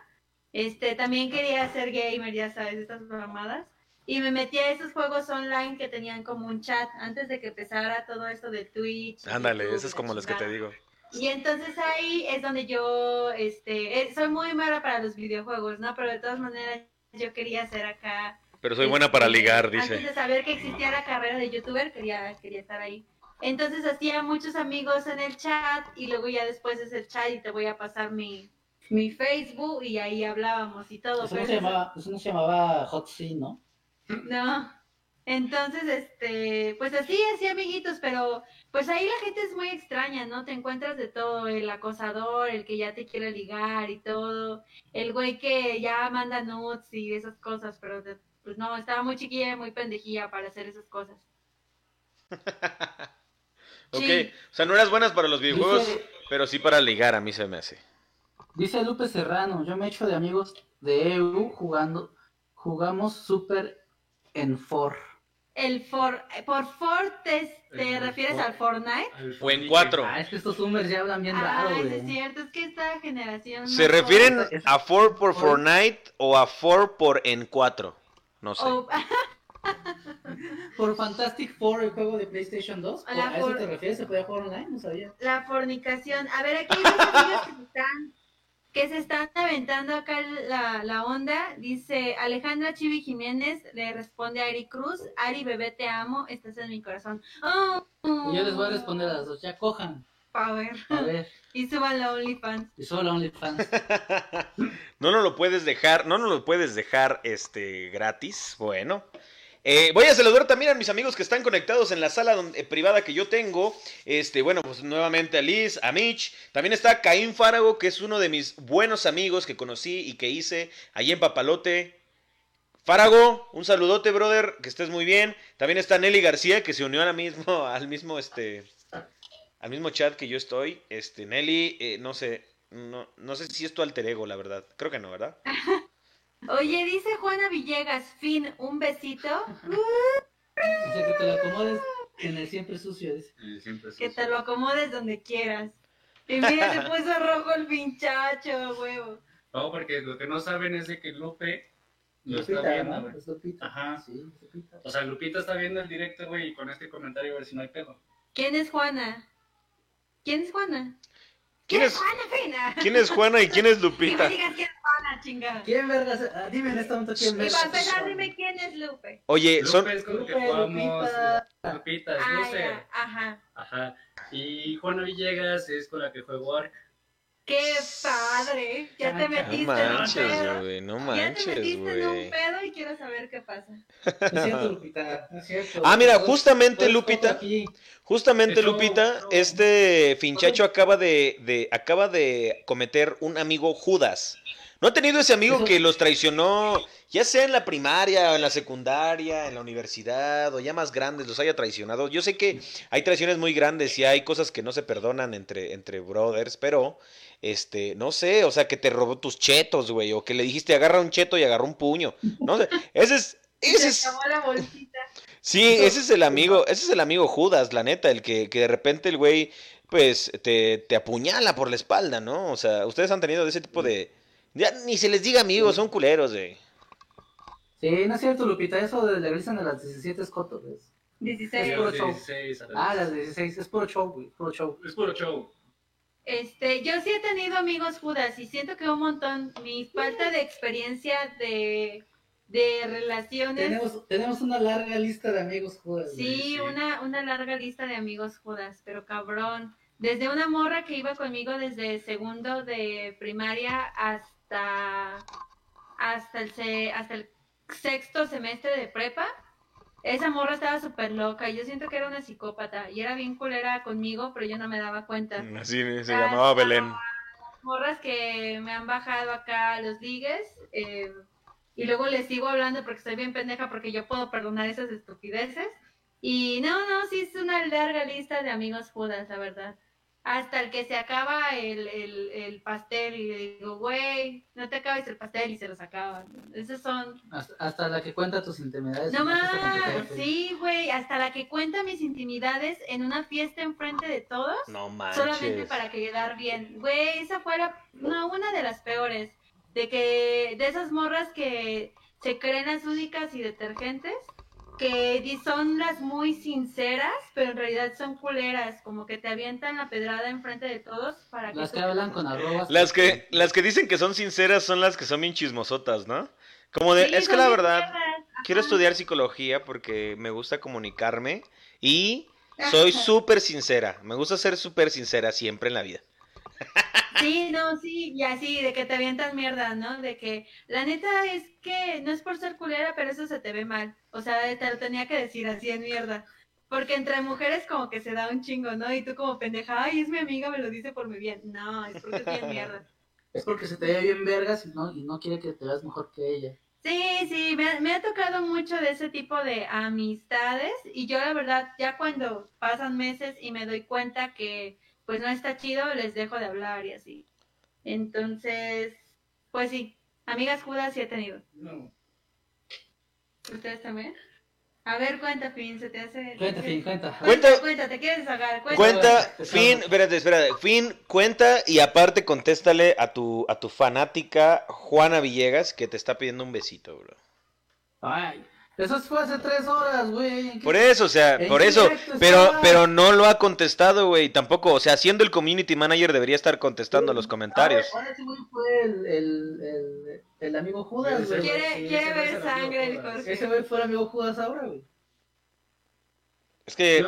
este, también quería ser gamer, ya sabes, estas mamadas. Y me metí a esos juegos online que tenían como un chat antes de que empezara todo esto de Twitch. Ándale, YouTube, esas la como las que te digo. Y entonces ahí es donde yo, este, eh, soy muy mala para los videojuegos, ¿no? Pero de todas maneras yo quería hacer acá Pero soy buena para ligar, Antes dice. de saber que existía la carrera de youtuber, quería, quería estar ahí. Entonces hacía muchos amigos en el chat y luego ya después es el chat y te voy a pasar mi, mi Facebook y ahí hablábamos y todo. Eso pero no se eso- llamaba, eso no se llamaba Hot Scene, ¿no? No. Entonces, este, pues así, así amiguitos, pero pues ahí la gente es muy extraña, ¿no? Te encuentras de todo, el acosador, el que ya te quiere ligar y todo, el güey que ya manda nudes y esas cosas, pero de- pues no, estaba muy chiquilla, muy pendejilla para hacer esas cosas. Ok, Sí. o sea, no eras buenas para los videojuegos, Dice- pero sí para ligar, a mí se me hace. Dice Lupe Serrano, yo me echo de amigos de EU jugando, jugamos Super en For. El for, por for te, te El refieres for- al Fortnite. O en cuatro. Ah, es que estos zoomers ya hablan bien Ah, raro, güey. es cierto, es que esta generación... ¿Se no refieren a 4 por. Fortnite o a 4 por en 4? No sé. o- Por Fantastic Four, el juego de PlayStation 2, A la ¿a eso te refieres? ¿Se podía jugar online? No sabía. La fornicación. A ver, aquí hay dos amigos que se están, que se están aventando acá la, la onda. Dice Alejandra Chivi Jiménez, le responde a Ari Cruz. Ari, bebé, te amo, estás en mi corazón. Oh, Y yo les voy a responder a las dos, ya cojan. Power. A ver, Y suban la OnlyFans. y solo OnlyFans. No nos lo puedes dejar, no nos lo puedes dejar este gratis. Bueno. Eh, voy a saludar también a mis amigos que están conectados en la sala donde- eh, privada que yo tengo. Este, bueno, pues nuevamente a Liz, a Mitch. También está Caín Fárago, que es uno de mis buenos amigos que conocí y que hice allí en Papalote. Fárago, un saludote, brother, que estés muy bien. También está Nelly García, que se unió al mismo, al mismo, este, al mismo chat que yo estoy. Este, Nelly, eh, no sé, no, no sé si es tu alter ego, la verdad. Creo que no, ¿verdad? Oye, dice Juana Villegas, fin, un besito. Dice que te lo acomodes en el siempre sucio. Dice. Siempre Que te lo acomodes donde quieras. Y mira, se puso rojo el pinchacho, huevo. No, porque lo que no saben es de que Lupe lo está viendo, ¿no? güey. Es Lupita. Ajá. Sí, Lupita. O sea, Lupita está viendo el directo, güey, y con este comentario a ver si no hay pedo. ¿Quién es Juana? ¿Quién es Juana? ¿Quién es- Juana Fina? ¿Quién es Juana y quién es Lupita? me digas quién es Juana, chingada. ¿Quién vergas? Ah, dime en este momento quién Y vergas. para empezar, dime quién es Lupe. Oye, Lupe son... es con el que Lupe, jugamos. Lupita. Lupita, es Ah, ya, ajá. Ajá. Y Juana Villegas es con la que juego Ark. Qué padre. Ya te No No metiste en un manches, pedo. güey, no Ya te manches, metiste en un güey. pedo y quiero saber qué pasa. No es cierto, Lupita. No es cierto. Ah, mira, justamente, Lupita, justamente, Lupita, este finchacho acaba de, de, acaba de cometer un amigo Judas. ¿No ha tenido ese amigo que los traicionó, ya sea en la primaria, o en la secundaria, en la universidad, o ya más grandes, los haya traicionado? Yo sé que hay traiciones muy grandes y hay cosas que no se perdonan entre, entre brothers, pero, este, no sé, o sea, que te robó tus chetos, güey, o que le dijiste agarra un cheto y agarró un puño. No sé, ese es, ese Se es, acabó la bolsita. Sí, ese es el amigo, ese es el amigo Judas, la neta, el que, que de repente el güey, pues, te, te apuñala por la espalda, ¿no? O sea, ustedes han tenido de ese tipo de... Ya ni se les diga amigos, son culeros, güey. Sí, no es cierto, Lupita. Eso de la risa de las 17 es coto, ¿ves? 16. Es a puro show. 16, a las Ah, las 16. Es puro show, güey. Puro show. Es puro show. Este, yo sí he tenido amigos Judas y siento que un montón, mi falta de experiencia de, de relaciones, Tenemos, tenemos una larga lista de amigos Judas. sí, sí. una, una larga lista de amigos Judas, pero cabrón, desde una morra que iba conmigo desde segundo de primaria hasta, hasta, el, se- hasta el sexto semestre de prepa, esa morra estaba súper loca y yo siento que era una psicópata y era bien culera conmigo, pero yo no me daba cuenta. Así se llamaba Belén. Morras que me han bajado acá los ligues eh, y luego les sigo hablando porque estoy bien pendeja porque yo puedo perdonar esas estupideces. Y no, no, sí es una larga lista de amigos Judas, la verdad hasta el que se acaba el, el, pastel y le digo, güey, no te acabes el pastel y se los acaba. Esos son... Hasta, la que cuenta tus intimidades. No más, sí, güey, hasta la que cuenta mis intimidades en una fiesta enfrente de todos. No manches. Solamente para quedar bien. Güey, esa fue no, una de las peores. De que, de esas morras que se creen azúdicas y detergentes que son las muy sinceras, pero en realidad son culeras, como que te avientan la pedrada enfrente de todos para que... Las que hablan con arrobas. Las que, las que dicen que son sinceras son las que son bien chismosotas, ¿no? Como de, es que la verdad, quiero estudiar psicología porque me gusta comunicarme y soy súper sincera, me gusta ser súper sincera siempre en la vida. Sí, no, sí, y así, de que te avientan mierda, ¿no? De que la neta es que no es por ser culera, pero eso se te ve mal. O sea, te lo tenía que decir así en mierda. Porque entre mujeres como que se da un chingo, ¿no? Y tú como pendeja, ay, es mi amiga, me lo dice por mi bien. No, es porque es bien mierda. Es porque se te ve bien vergas y no, y no quiere que te veas mejor que ella. Sí, sí, me, me, ha tocado mucho de ese tipo de amistades y yo la verdad ya cuando pasan meses y me doy cuenta que pues no está chido, les dejo de hablar y así. Entonces, pues sí, amigas Judas sí he tenido. No. ¿Ustedes también? A ver, cuenta, Fin, se te hace... Cuenta, Fin, cuenta. Cuenta, cuenta, te quieres sacar, cuenta. Cuenta, Fin, espérate, espérate, Fin, cuenta y aparte contéstale a tu, a tu fanática Juana Villegas que te está pidiendo un besito, bro. Ay, eso fue hace tres horas, güey. Por eso, o sea, por eso. Pero, pero no lo ha contestado, güey. Tampoco, o sea, siendo el community manager debería estar contestando los comentarios. Ahora ese güey fue el, el, el, el, amigo Judas, güey. Quiere, quiere ver sangre el Jorge. Ese güey fue el amigo Judas ahora, güey. Es que,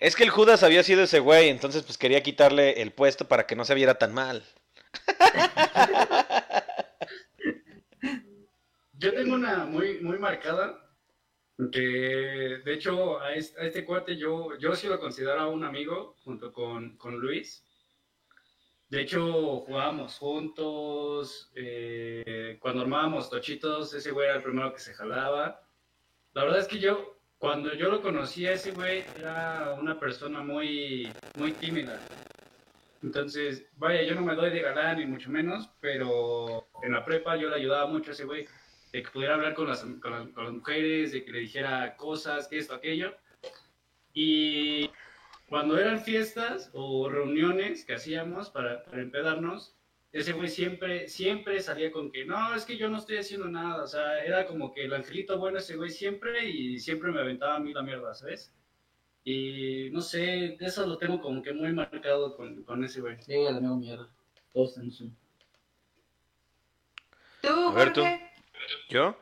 es que el Judas había sido ese güey, entonces pues quería quitarle el puesto para que no se viera tan mal. Yo tengo una muy, muy marcada que de hecho a este, cuate yo, yo sí lo considero un amigo junto con, con Luis. De hecho, jugábamos juntos. Eh, cuando armábamos tochitos, ese güey era el primero que se jalaba. La verdad es que yo, cuando yo lo conocía, ese güey era una persona muy, muy tímida. Entonces, vaya, yo no me doy de galán ni mucho menos, pero en la prepa yo le ayudaba mucho a ese güey de que pudiera hablar con las, con las, mujeres, de que le dijera cosas, que esto, aquello. Y cuando eran fiestas o reuniones que hacíamos para, para empedarnos, ese güey siempre, siempre salía con que, no, es que yo no estoy haciendo nada, o sea, era como que el angelito bueno ese güey siempre y siempre me aventaba a mí la mierda, ¿sabes? Y no sé, eso lo tengo como que muy marcado con, con ese güey. Sí, el amigo mierda, todos en ¿Tú, Jorge? ¿Yo?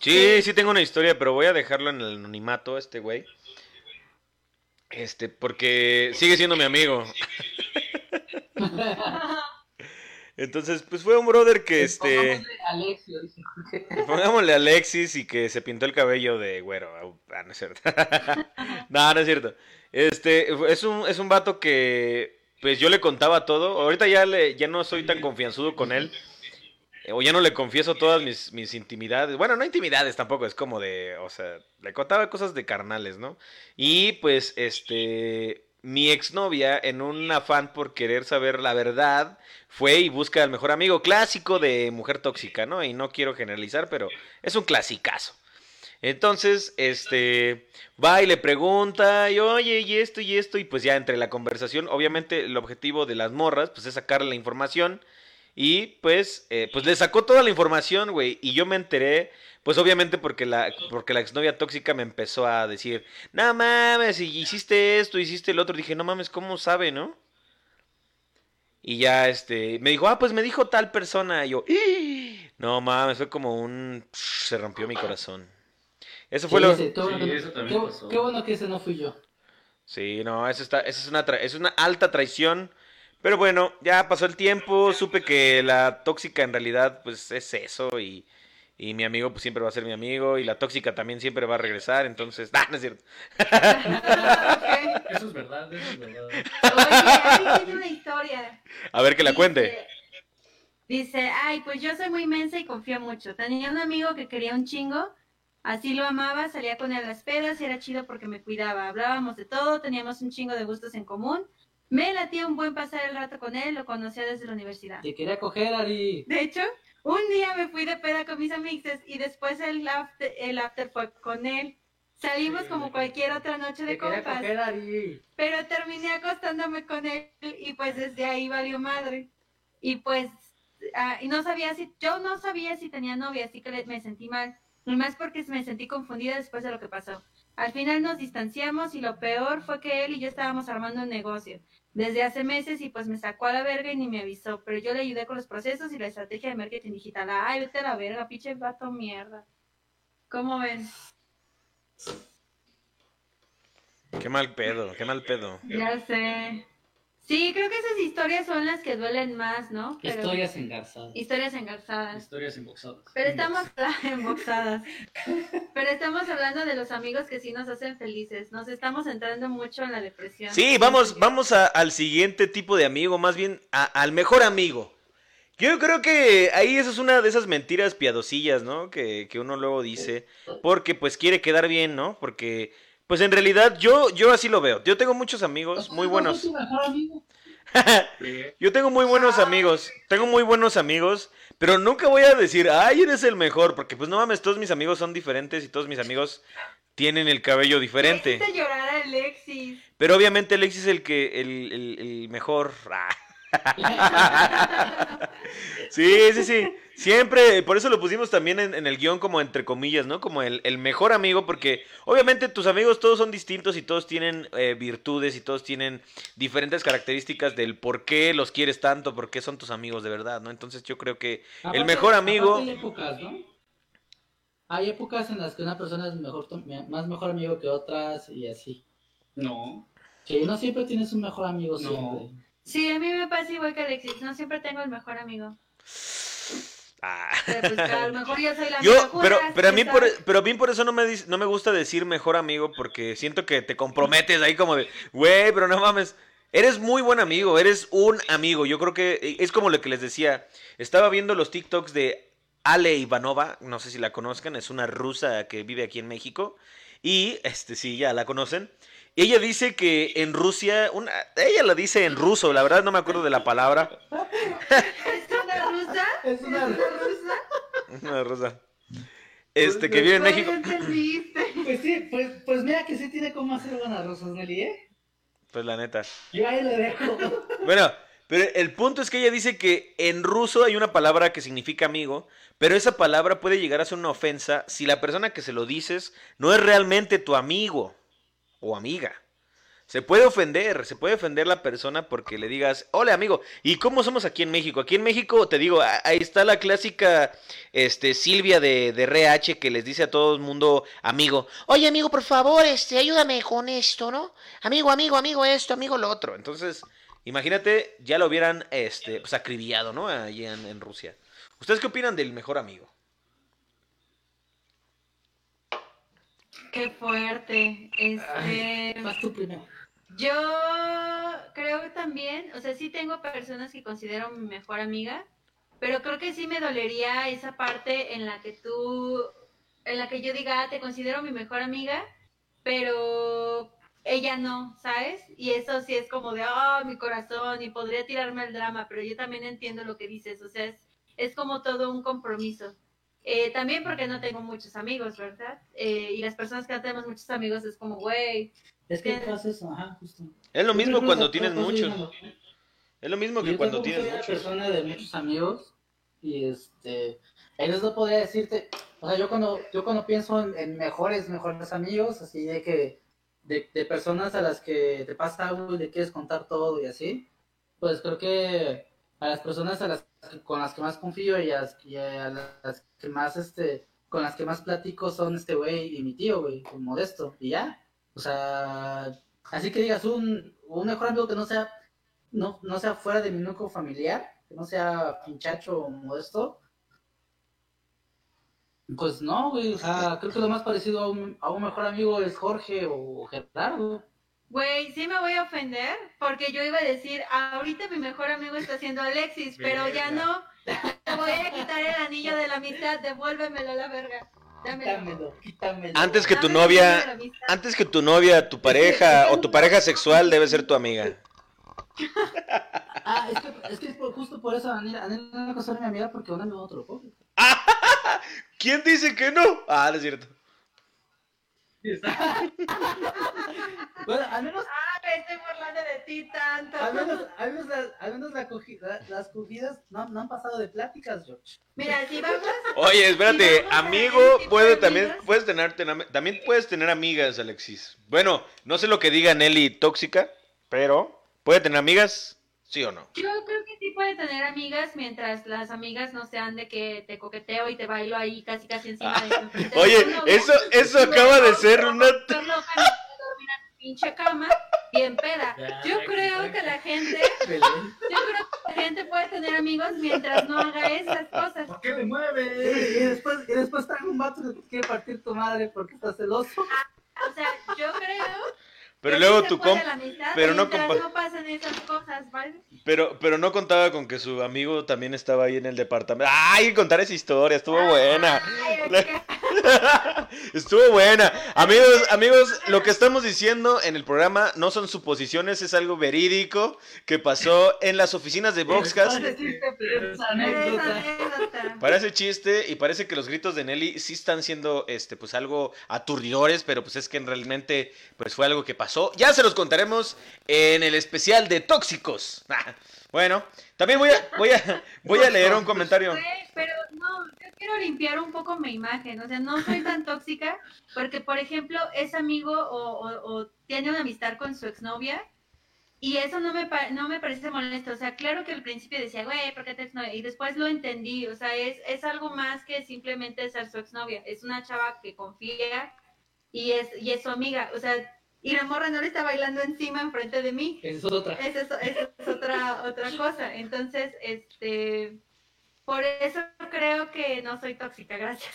Sí, sí tengo una historia, pero voy a dejarlo en el anonimato, este güey. Este, porque sigue siendo mi amigo. Entonces, pues fue un brother que este. Pongámosle a Alexis y que se pintó el cabello de güero. Ah, no es cierto. no, no es cierto. Este, es un, es un vato que, pues yo le contaba todo. Ahorita ya, le, ya no soy tan confianzudo con él. O ya no le confieso todas mis, mis intimidades. Bueno, no intimidades tampoco, es como de, o sea, le contaba cosas de carnales, ¿no? Y pues, este, mi exnovia, en un afán por querer saber la verdad, fue y busca al mejor amigo clásico de mujer tóxica, ¿no? Y no quiero generalizar, pero es un clasicazo. Entonces, este, va y le pregunta, y oye, y esto y esto, y pues ya entre la conversación, obviamente el objetivo de las morras, pues es sacarle la información y pues, eh, pues le sacó toda la información, güey. Y yo me enteré, pues obviamente porque la, porque la exnovia tóxica me empezó a decir, no mames, hiciste esto, hiciste el otro. Dije, no mames, ¿cómo sabe, no? Y ya, este, me dijo, ah, pues me dijo tal persona. Y yo, no mames, fue como un, se rompió mi corazón. Eso fue lo... Sí, eso también qué, pasó. qué, bueno que ese no fui yo. Sí, no, eso está, eso es una, es una alta traición pero bueno, ya pasó el tiempo, supe que la tóxica en realidad pues es eso y, Y mi amigo pues siempre va a ser mi amigo y la tóxica también siempre va a regresar, entonces, ah, no es cierto. Eso es verdad, eso es verdad. Oye, tiene una historia. A ver que la Dice- cuente. Dice, ay, pues yo soy muy mensa y confío mucho. Tenía un amigo que quería un chingo, así lo amaba, salía con él a las pedas y era chido porque me cuidaba. Hablábamos de todo, teníamos un chingo de gustos en común. Me latía un buen pasar el rato con él, lo conocía desde la universidad. Te quería coger, Ari. De hecho, un día me fui de peda con mis amixes y después el after, el after fue con él. Salimos como cualquier otra noche de Te quería compas. coger, Ari. Pero terminé acostándome con él y pues desde ahí valió madre. Y pues, ah, y no sabía si, yo no sabía si tenía novia, así que me sentí mal. Y más porque me sentí confundida después de lo que pasó. Al final nos distanciamos y lo peor fue que él y yo estábamos armando un negocio desde hace meses y pues me sacó a la verga y ni me avisó. Pero yo le ayudé con los procesos y la estrategia de marketing digital. Ay, vete a la verga, pinche vato mierda. ¿Cómo ven? Qué mal pedo, qué mal pedo. Ya sé. Sí, creo que esas historias son las que duelen más, ¿no? Pero- Historias engarzadas. Historias engarzadas. Historias emboxadas. Pero estamos emboxadas. Pero estamos hablando de los amigos que sí nos hacen felices. Nos estamos entrando mucho en la depresión. Sí, vamos, vamos a- al siguiente tipo de amigo, más bien a- al mejor amigo. Yo creo que ahí eso es una de esas mentiras piadosillas, ¿no? Que, que uno luego dice, porque pues quiere quedar bien, ¿no? Porque, pues en realidad yo, yo así lo veo. Yo tengo muchos amigos muy buenos. ¿Es tu mejor amigo? Sí. Yo tengo muy buenos amigos, tengo muy buenos amigos, pero nunca voy a decir, ay, eres el mejor, porque pues no mames, todos mis amigos son diferentes y todos mis amigos tienen el cabello diferente. Llorar a Alexis. Pero obviamente Alexis es el que, el, el- el mejor. Sí, sí, sí. Siempre, por eso lo pusimos también en, en el guion como entre comillas, ¿no? Como el, el mejor amigo, porque obviamente tus amigos todos son distintos y todos tienen eh, virtudes y todos tienen diferentes características del por qué los quieres tanto, por qué son tus amigos de verdad, ¿no? Entonces yo creo que el mejor amigo... Hay épocas, ¿no? Hay épocas en las que una persona es mejor, más mejor amigo que otras y así. No. Que no siempre tienes un mejor amigo No. siempre. Sí, a mí me pasa igual que Alexis. No siempre tengo el mejor amigo. Ah. Pero pues a lo mejor yo soy la Yo, pero, pero a mí ¿quién por, pero a mí por eso no me, no me gusta decir mejor amigo, porque siento que te comprometes ahí como de, güey, pero no mames, eres muy buen amigo, eres un amigo. Yo creo que eh, es como lo que les decía, estaba viendo los TikToks de Ale Ivanova, no sé si la conozcan, es una rusa que vive aquí en México, y, este, sí, ya la conocen. Ella dice que en Rusia, una, ella la dice en ruso, la verdad no me acuerdo de la palabra. ¿Es una rusa? Es una- rusa? Este, que vive en México. Pues sí, pues, pues mira que sí tiene cómo hacer buenas rosas, Nelly, ¿eh? Pues la neta. Yo ahí lo dejo. Bueno, pero el punto es que ella dice que en ruso hay una palabra que significa amigo, pero esa palabra puede llegar a ser una ofensa si la persona que se lo dices no es realmente tu amigo o amiga. Se puede ofender, se puede ofender la persona porque le digas, hola amigo, ¿y cómo somos aquí en México? Aquí en México, te digo, ahí está la clásica este, Silvia de, de RH que les dice a todo el mundo amigo, oye amigo, por favor, este, ayúdame con esto, ¿no? Amigo, amigo, amigo esto, amigo lo otro. Entonces, imagínate, ya lo hubieran este, pues, acribillado, ¿no? Allí en, en Rusia. ¿Ustedes qué opinan del mejor amigo? Qué fuerte. Este, Vas tú primero. Yo creo también, o sea, sí tengo personas que considero mi mejor amiga, pero creo que sí me dolería esa parte en la que tú, en la que yo diga, "Ah, te considero mi mejor amiga, pero ella no, ¿sabes? Y eso sí es como de, oh, mi corazón, y podría tirarme el drama, pero yo también entiendo lo que dices, o sea, es, es como todo un compromiso. Eh, también porque no tengo muchos amigos, ¿verdad? Eh, y las personas que no tenemos muchos amigos es como, güey, Es que pasa eso, ajá, justo. Es lo mismo cuando tienes muchos. Es lo mismo que Yo cuando tienes soy una muchos. persona de muchos amigos y este, ellos no podría decirte, o sea, yo cuando, yo cuando pienso en, en mejores, mejores amigos, así de que, de, de personas a las que te pasa algo y le quieres contar todo y así, pues creo que a las personas a las con las que más confío y a las, y a las que más, este, con las que más platico son este güey y mi tío, güey, con Modesto, y ya, o sea, así que digas un, un mejor amigo que no sea no, no sea fuera de mi núcleo familiar, que no sea pinchacho o modesto, Pues no, güey, o sea, creo que lo más parecido a un, a un mejor amigo es Jorge o Gerardo. Güey, sí me voy a ofender porque yo iba a decir, ahorita mi mejor amigo está siendo Alexis, pero ya no. Te voy a quitar el anillo de la amistad, devuélvemelo a la verga. Dámelo. Quítamelo, quítamelo. Antes que tu novia, antes que tu novia, tu pareja o tu pareja sexual debe ser tu amiga. Ah, es que, es que es por- justo por eso no me mi amiga porque amigo otro. ¿Quién dice que no? Ah, no es cierto. Bueno, al menos, Ah, me estoy burlando de ti tanto. al menos, al menos, la- al menos la cogi- la- las cogidas no, no han pasado de pláticas, George. Mira, si vamos. Oye, espérate, vamos amigo de también puedes tener ten- también puedes tener amigas, Alexis. Bueno, no sé lo que diga Nelly tóxica, pero puede tener amigas, sí o no. Yo creo que sí puede tener amigas mientras las amigas no sean de que te coqueteo y te bailo ahí casi casi encima de enfrente de Oye, tu novia. eso eso acaba de ser una pinche cama bien peda. Ya, Yo creo que la gente, Belén. yo creo que la gente puede tener amigos mientras no haga esas cosas. ¿Por qué me mueve? y después, y después trae un vato que te quiere partir tu madre porque estás celoso. O sea, yo creo Pero luego tu comp pero no mientras compa- no pasan esas cosas, ¿vale? pero pero no contaba con que su amigo también estaba ahí en el departamento. Ay, contar esa historia, estuvo buena. Ay. Estuvo buena. Amigos, amigos, lo que estamos diciendo en el programa no son suposiciones, es algo verídico que pasó en las oficinas de Boxcast. Parece chiste, y parece que los gritos de Nelly sí están siendo este pues algo aturdidores, pero pues es que realmente pues fue algo que pasó. Ya se los contaremos en el especial de tóxicos. Bueno, también voy a voy a voy a leer un comentario. Pero no, yo quiero limpiar un poco mi imagen, o sea, no soy tan tóxica porque, por ejemplo, es amigo o, o- o tiene una amistad con su exnovia y eso no me, no me parece molesto, o sea, claro que al principio decía, güey, ¿por qué te exnovia? Y después lo entendí, o sea, es, es algo más que simplemente ser su exnovia, es una chava que confía y es, y es su amiga, o sea, y la morra no le está bailando encima enfrente de mí. Esa es otra. Esa es, esa es otra, otra cosa. Entonces, este, por eso creo que no soy tóxica, gracias.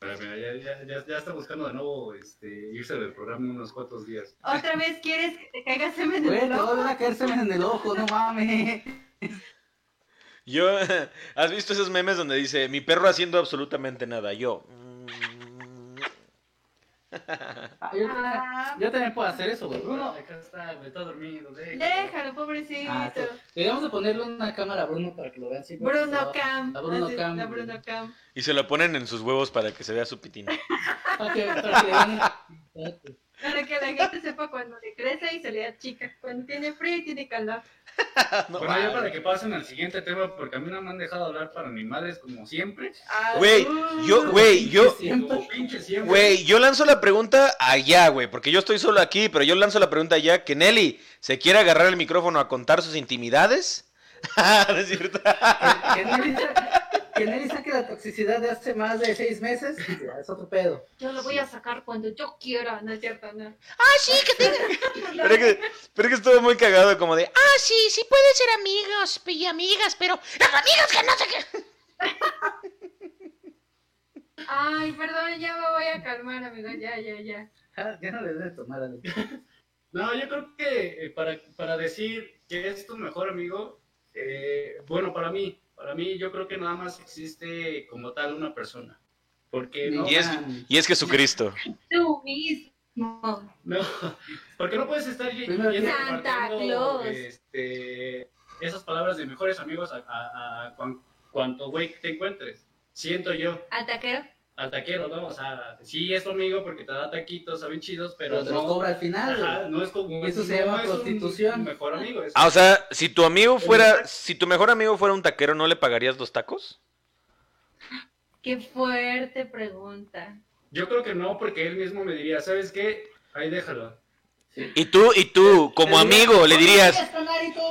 Mira, ya, ya, ya, ya está buscando de nuevo este, irse del programa unos cuantos días. Otra vez quieres que te caiga semen en el te va a ojo. a caer semen en el ojo, no mames. Yo ¿has visto esos memes donde dice mi perro haciendo absolutamente nada? Yo Ah, yo, Ah, yo también puedo hacer eso, güey. Bruno, acá está, güey, está dormido. déjalo. déjalo, pobrecito. Ah, sí. Deberíamos de ponerle una cámara a Bruno para que lo vean siempre. Bruno Cam. La Bruno así, Cam. La Bruno Cam. y se lo ponen en sus huevos para que se vea su pitina. Para que, para que le vean. Para que la gente sepa cuando le crece y se le chica. Cuando tiene frío y tiene calor. No, Bueno, ya para que pasen al siguiente tema, porque a mí no me han dejado hablar para animales como siempre. Ah, Güey, yo, güey, yo. Güey, yo lanzo la pregunta allá, güey, porque yo estoy solo aquí, pero yo lanzo la pregunta allá, que Nelly se quiere agarrar el micrófono a contar sus intimidades. Ah, no es cierto. Que Nelly saque la toxicidad de hace más de seis meses, ya, es otro pedo. Yo lo voy a sacar cuando yo quiera, no es cierto, no. Ah, sí, que tenga. Pero es que, pero es que estuvo muy cagado, como de, ah, sí, sí pueden ser amigos y amigas, pero las amigas que no sé qué. Ay, perdón, ya me voy a calmar, amigos, ya, ya, ya. Ah, Ya no le debe tomar a Nelly. No, yo creo que eh, para, para decir que es tu mejor amigo, eh, bueno, para mí, para mí yo creo que nada más existe como tal una persona. Porque no, Y es, y es Jesucristo. Tú mismo. no, porque no puedes estar yendo compartiendo, Claus. este, esas palabras de mejores amigos a, a- a cuan- cuanto güey que te encuentres. Siento yo, ¿Al taquero? Al taquero, ¿no? O sea, sí es tu amigo porque te da taquitos, saben chidos, pero, Pero te lo no, cobra al final. Ajá, no es como Eso se no llama es un prostitución. mejor amigo. es- Ah, o sea, si tu amigo fuera, si tu mejor amigo fuera un taquero, ¿no le pagarías los tacos? Qué fuerte pregunta. Yo creo que no, porque él mismo me diría, ¿sabes qué? Ahí déjalo. Y tú, y tú, como amigo, le dirías,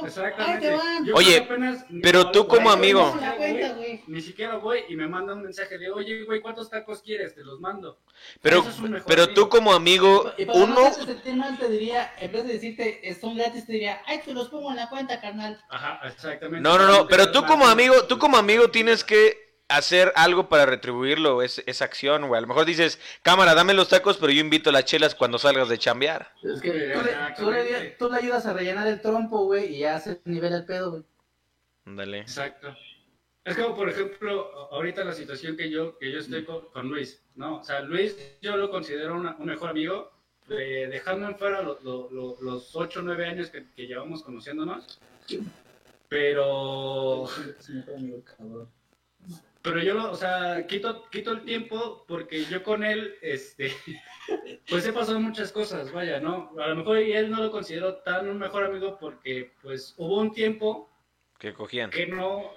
Exactamente. Oye, apenas- pero tú como amigo. ni siquiera cuenta, voy, güey. Ni siquiera voy y me manda un mensaje de, oye, güey, ¿cuántos tacos quieres? Te los mando. pero, es pero tú como amigo, Y para no uno, hacerte sentir mal, te diría, en vez de decirte, son gratis, te diría, ay, te los pongo en la cuenta, carnal. Ajá, exactamente. no, no, no, pero tú como amigo, tú como amigo tienes que hacer algo para retribuirlo, es, esa acción, güey. A lo mejor dices, cámara, dame los tacos, pero yo invito las chelas cuando salgas de chambear. Es que tú le, tú le- tú le ayudas a rellenar el trompo, güey, y ya hace nivel el pedo, güey. Ándale. Exacto. Es como, por ejemplo, ahorita la situación que yo, que yo estoy con, con Luis, ¿no? O sea, Luis yo lo considero una- un mejor amigo, de- dejando en fuera lo- lo- lo- los 8 o 9 años que, que llevamos conociéndonos, pero, Es mi mejor amigo, cabrón. Pero yo, lo- o sea, quito, quito el tiempo porque yo con él, este, pues he pasado muchas cosas, vaya, ¿no? A lo mejor él no lo considero tan un mejor amigo porque, pues, hubo un tiempo Que cogían. que no,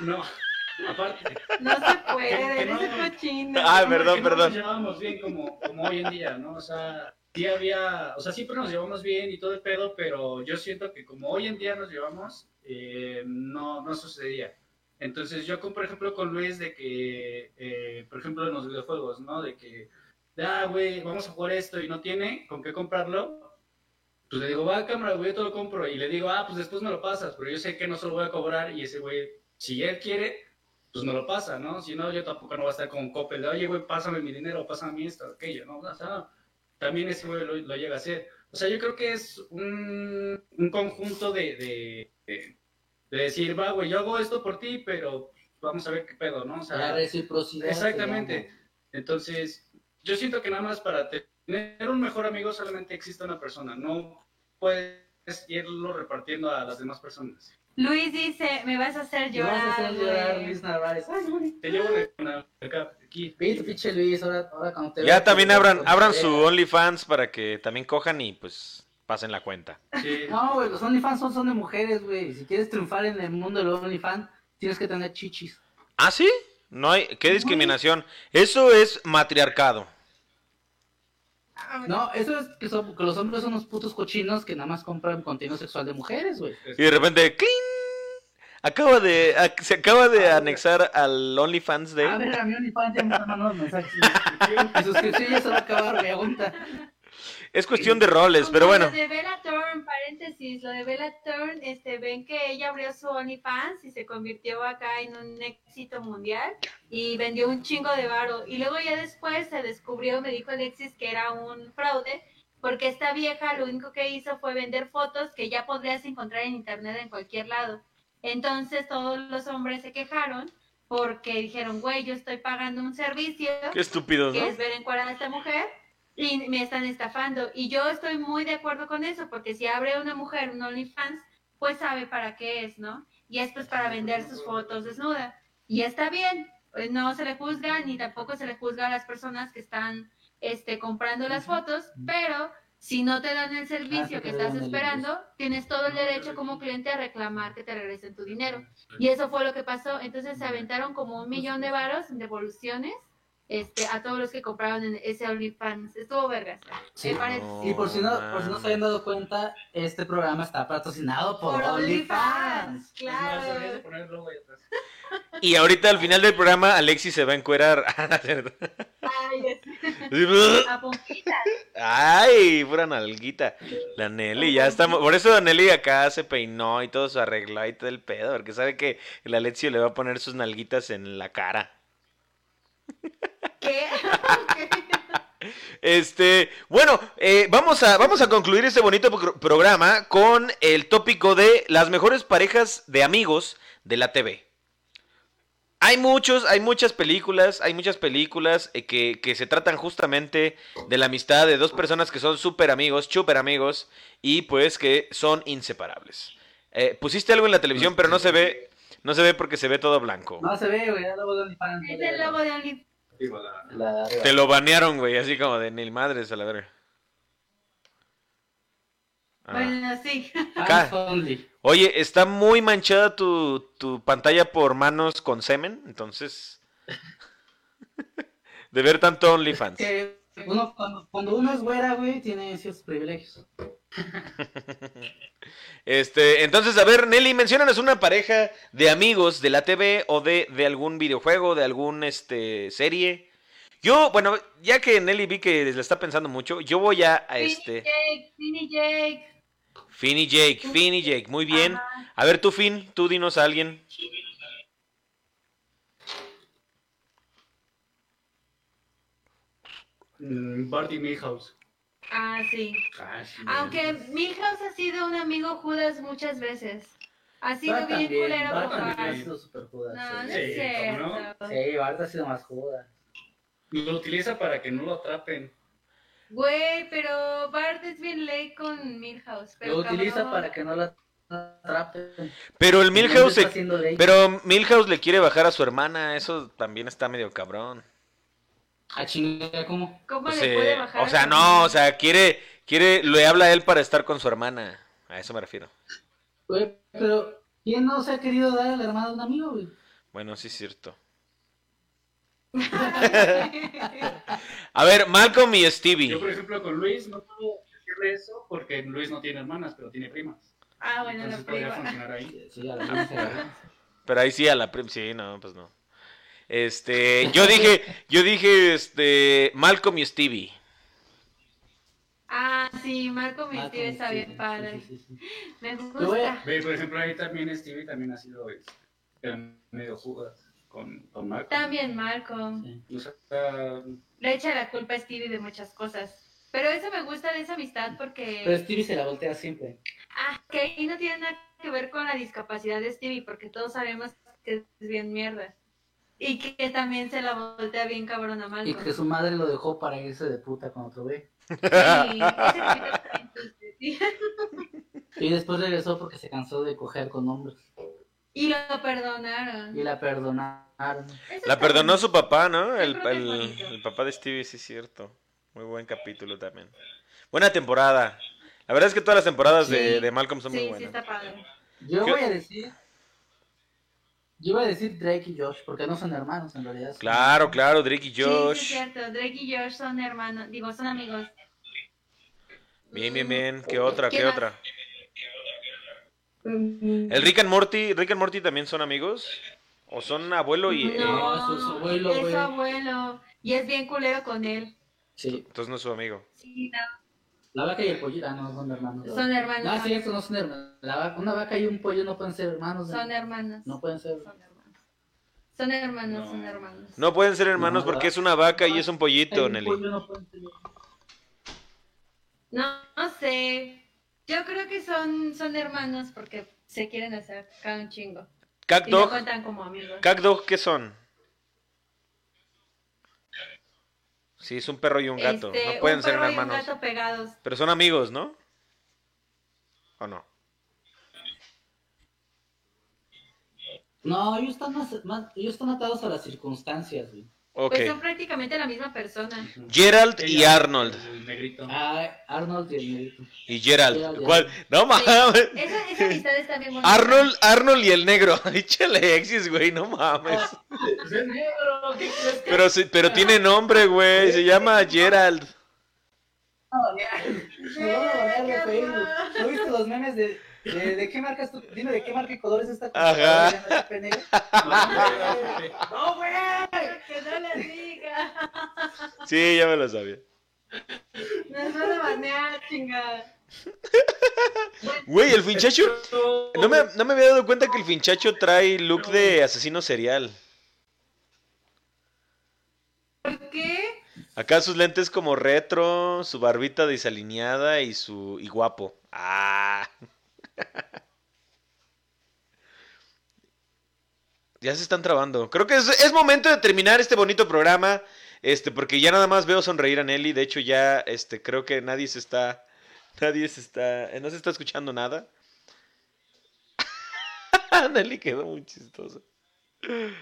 no, aparte. No se Que- puede, que no- cochino. Ah, que perdón, que no perdón. nos llevábamos bien como, como hoy en día, ¿no? O sea, sí había, o sea, siempre nos llevamos bien y todo el pedo, pero yo siento que como hoy en día nos llevamos, eh, no, no sucedía. Entonces yo, con, por ejemplo, con Luis, de que, eh, por ejemplo, en los videojuegos, ¿no? De que, ah, güey, vamos a jugar esto y no tiene con qué comprarlo. Pues le digo, va, cámara, güey, yo te lo compro. Y le digo, ah, pues después me lo pasas, pero yo sé que no se lo voy a cobrar y ese güey, si él quiere, pues me lo pasa, ¿no? Si no, yo tampoco no voy a estar con Coppel de, oye, güey, pásame mi dinero, pásame esto, aquello, ¿no? O sea, también ese güey lo, lo llega a hacer. O sea, yo creo que es un, un conjunto de, de, de- de decir, va, güey, yo hago esto por ti, pero vamos a ver qué pedo, ¿no? O La sea, reciprocidad. se exactamente. Entonces, yo siento que nada más para tener un mejor amigo solamente existe una persona, no puedes irlo repartiendo a las demás personas. Luis dice, me vas a hacer llama. Me vas a llorar, hacer llorar, güey. Luis Narváez. Ay, güey. Te llevo de una acá, aquí. Pinche Luis, ahora, ahora cuando te Ya también abran, abran su OnlyFans para que también cojan y pues pasen la cuenta. Sí. No, güey, los OnlyFans son, son de mujeres, güey. Si quieres triunfar en el mundo del OnlyFans, tienes que tener chichis. ¿Ah, sí? No hay, qué discriminación. Eso es matriarcado. No, eso es que, son, que los hombres son unos putos cochinos que nada más compran contenido sexual de mujeres, güey. Y de repente, ¡cling! Acaba de, se acaba de anexar al OnlyFans de... A ver, a mi OnlyFans ya me están mandando mensajes. Mi suscripción ya se va a acabar, güey, aguanta. Es cuestión de roles, pero Como bueno. Lo de Bella Thorne, paréntesis, lo de Bella Thorne, este, ven que ella abrió su OnlyFans y se convirtió acá en un éxito mundial y vendió un chingo de varo. Y luego ya después se descubrió, me dijo Alexis, que era un fraude, porque esta vieja lo único que hizo fue vender fotos que ya podrías encontrar en internet en cualquier lado. Entonces todos los hombres se quejaron porque dijeron, güey, yo estoy pagando un servicio Qué estúpidos, que ¿no? es ver encuadrada a esta mujer y me están estafando. Y yo estoy muy de acuerdo con eso, porque si abre una mujer un OnlyFans, pues sabe para qué es, ¿no? Y esto es para vender sus fotos desnuda. Y está bien, pues no se le juzga ni tampoco se le juzga a las personas que están este, comprando las fotos, pero si no te dan el servicio Ah, que estás esperando, tienes todo el derecho como cliente a reclamar que te regresen tu dinero. Y eso fue lo que pasó. Entonces se aventaron como un millón de varos en devoluciones este, a todos los que compraron en ese OnlyFans. Estuvo vergas. Sí. No. Y por si no, por si no se habían dado cuenta, este programa está patrocinado por, Por OnlyFans. Claro. Y ahorita al final del programa Alexis se va a encuerar. Ay, es- a pompitas. Ay, pura nalguita. La Nelly, ya estamos. Por eso Nelly acá se peinó y todo se arregló y todo el pedo. Porque sabe que el Alexio le va a poner sus nalguitas en la cara. ¿Qué? Este, bueno, eh, vamos, a, vamos a concluir este bonito pro- programa con el tópico de las mejores parejas de amigos de la TV. Hay muchos, hay muchas películas, hay muchas películas eh, que, que se tratan justamente de la amistad de dos personas que son súper amigos, súper amigos, y pues que son inseparables. Eh, pusiste algo en la televisión, pero no se ve, no se ve porque se ve todo blanco. No se ve, güey, el logo de OnlyFans. Es el logo de OnlyFans. Digo, la- La de arriba. Te lo banearon, güey, así como de ni madres a la verga. Ah. Bueno, sí. Oye, está muy manchada tu, tu pantalla por manos con semen, entonces. de ver tanto OnlyFans. Que uno, cuando, cuando uno es güera, güey, tiene ciertos privilegios. este, entonces, a ver, Nelly, menciónanos una pareja de amigos de la TV o de, de algún videojuego, de algún este serie. Yo, bueno, ya que Nelly vi que le está pensando mucho, yo voy a, a este. Finny Jake, Finny Jake. Finny Jake, Jake, muy bien. A ver, tú, Finn, tú dinos a alguien. Mm, Barty Milhouse. Ah, sí. Ah. Aunque Milhouse ha sido un amigo Judas muchas veces. Ha sido Bart bien también, culero Bart con también ha Bart. sido super Judas. No, no sí. es Sí, cierto. ¿cómo no? Sí, Bart ha sido más Judas. Lo utiliza para que no lo atrapen. Güey, pero Bart es bien ley con Milhouse. Pero Lo utiliza cabrón. para que no la atrapen. Pero el Milhouse, se- pero Milhouse le quiere bajar a su hermana, eso también está medio cabrón. A chingar, ¿cómo? ¿Cómo O le sea, puede bajar? o sea, no, o sea, quiere, quiere, le habla a él para estar con su hermana. A eso me refiero. Güey, pero ¿quién no se ha querido dar a la hermana de un amigo, güey? Bueno, sí es cierto. A ver, Malcolm y Stevie. Yo, por ejemplo, con Luis no puedo decirle eso porque Luis no tiene hermanas, pero tiene primas. ah, bueno, Entonces la podría prima. funcionar ahí. Sí, a la hermana se la- Pero ahí sí a la prim, sí, no, pues no. Este, yo dije, yo dije, este, Malcolm y Stevie. Ah, sí, Marco mi Ah, tío está bien padre. sí, sí, sí. Me Yo voy a- gusta. Ve, por ejemplo, ahí también Stevie también ha sido este, el medio jugas con, con Marco. También. O sea, Le echa la culpa a Stevie de muchas cosas. Pero eso me gusta de esa amistad Pero porque... Stevie se la voltea siempre. Ah, que ahí no tiene nada que ver con la discapacidad de Stevie porque todos sabemos que es bien mierda. Y que también se la voltea bien cabrón a Y que su madre lo dejó para irse de puta con otro güey. Sí. Y después regresó porque se cansó de coger con hombres. Y lo perdonaron. Y la perdonaron. Eso La perdonó su papá, ¿no? El, el- papá de Stevie, sí es cierto. Muy buen capítulo también. Buena temporada. La verdad es que todas las temporadas de, Sí. de Malcolm son muy Sí, sí buenas. está padre. Yo ¿Qué? voy a decir. Yo voy a decir Drake y Josh, porque no son hermanos en realidad. son- Claro, claro, Drake y Josh. sí, es cierto. Drake y Josh son hermanos. Digo, son amigos. Bien, bien, bien. ¿Qué otra? ¿Qué otra? Mm, ¿El Rick and Morty? ¿Rick and Morty también son amigos? ¿O son abuelo y... eh, No, es su abuelo, es su abuelo. Y es bien culero con él. Sí. entonces no es su amigo. Sí, no, La vaca y el pollo. Ah, no, son hermanos. son hermanos. No, es cierto, no son hermanos. La vaca- una vaca y un pollo no pueden ser hermanos. ¿no? Son hermanos. No pueden ser. Son hermanos. Son hermanos, son No. hermanos. No pueden ser hermanos No, porque es una vaca y es un pollito, un Nelly. pollo no pueden ser- No, no sé. Yo creo que son, son hermanos porque se quieren hacer cada un chingo. Cat Y no Dog, cuentan como amigos. Cat Dog, ¿qué son? Sí, es un perro y un gato. Este, no pueden un ser perro y un hermanos. gato pegados. Pero son amigos, ¿no? ¿O no? No, ellos están, más, más- ellos están atados a las circunstancias, güey. Ok. Pues son prácticamente la misma persona. Gerald y Arnold. El negrito. Ah, Arnold y el negrito. Y Gerald. Gerald, ¿Cuál? No Sí. mames. Esa, esa amistad está bien bonita. Arnold, Arnold y el negro. Échale exis, güey, no mames. Es negro, ¿qué crees que Pero, sí- pero tiene nombre, güey. Se llama Gerald. Facebook. ¿No viste los memes de, de, de qué marca es tu, dime de qué marca y colores es esta Ajá. ¡No, Sí, ya me lo sabía. Nos van a banear, chingada. Güey, el finchacho. No me, no me había dado cuenta que el finchacho trae look de asesino serial. ¿Por qué? Acá sus lentes como retro, su barbita desalineada y su y guapo. Ah. Ya se están trabando. Creo que es, es momento de terminar este bonito programa. Este, porque ya nada más veo sonreír a Nelly. De hecho, ya este, creo que nadie se está. Nadie se está. No se está escuchando nada. Nelly quedó muy chistosa. Ay,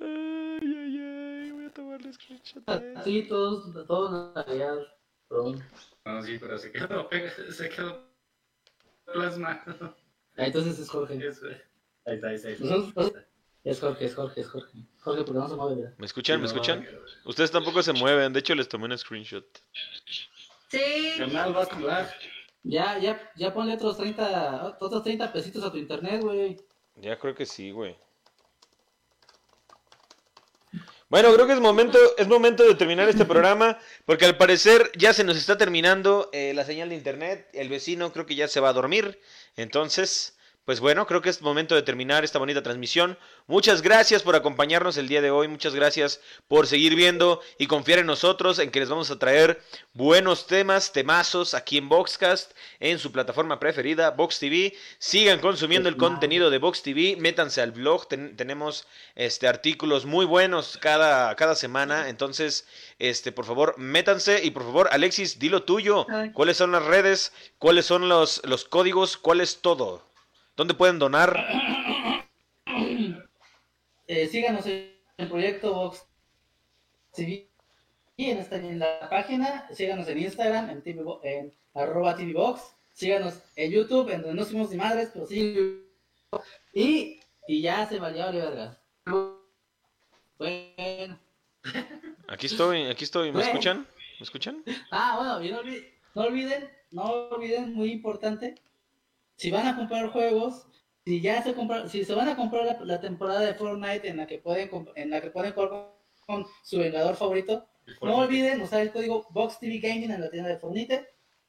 ay, ay. Voy a tomarle screenshot. a eso. Sí, todos, todos allá. perdón. No, sí, pero se quedó, se quedó plasmado. Ah, Entonces es Jorge. Eso. Ahí está, ahí está. Ahí está. Es Jorge, es Jorge, es Jorge. Jorge, porque no se mueve, ¿verdad? ¿Me escuchan? ¿Me No, escuchan? Ustedes tampoco se mueven. De hecho, les tomé un screenshot. Sí. A. Ya, ya, ya ponle otros 30, otros 30 pesitos a tu internet, güey. Ya creo que sí, güey. Bueno, creo que es momento, es momento de terminar este programa, porque al parecer ya se nos está terminando eh, la señal de internet. El vecino creo que ya se va a dormir. Entonces, pues bueno, creo que es momento de terminar esta bonita transmisión. Muchas gracias por acompañarnos el día de hoy, muchas gracias por seguir viendo y confiar en nosotros, en que les vamos a traer buenos temas, temazos aquí en Boxcast, en su plataforma preferida, Box TV. Sigan consumiendo el contenido de Box TV, métanse al blog, tenemos este artículos muy buenos cada, cada semana, entonces, este, por favor, métanse y por favor, Alexis, dilo tuyo. ¿Cuáles son las redes? ¿Cuáles son los, los códigos? ¿Cuál es todo? ¿Dónde pueden donar? Eh, síganos en el proyecto Vox TV y en, esta, en la página. Síganos en Instagram, en, TV, en arroba TVBox. Síganos en YouTube, en donde no somos ni madres, pero sí. Y, y ya se valió verga. Bueno. Aquí estoy, aquí estoy. ¿Me escuchan? ¿Me escuchan? Ah, bueno, y no olviden, no olviden, no olviden, muy importante, si van a comprar juegos, si ya se comprar, si se van a comprar la, temporada de Fortnite en la que pueden en la que pueden jugar con, su vengador favorito, no olviden usar el código BoxTV Gaming en la tienda de Fortnite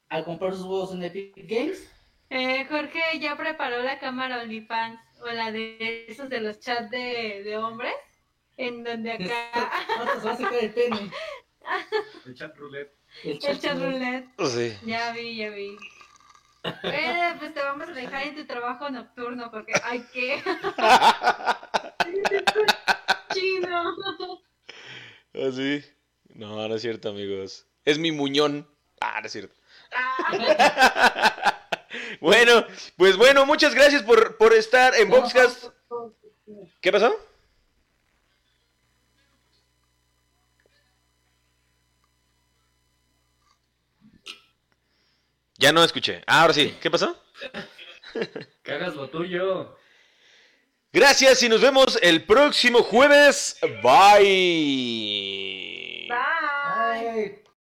al comprar sus juegos en Epic Games. Eh, Jorge ya preparó la cámara OnlyFans o la de esos de los chats de, de hombres, en donde acá. se va a sacar el pene. El chat roulette. El chat, roulette. Oh, sí. Ya vi, ya vi. Eh, pues te vamos a dejar en tu trabajo nocturno porque hay que. Chino. ¿Así? ¿Ah, no, no es cierto, amigos. Es mi muñón. Ah, no es cierto. Ah. bueno, pues bueno, muchas gracias por, por estar en Boxcast. ¿Qué pasó? Ya no escuché. Ah, ahora sí. ¿Qué pasó? que hagas lo tuyo. Gracias y nos vemos el próximo jueves. Bye. Bye. Bye.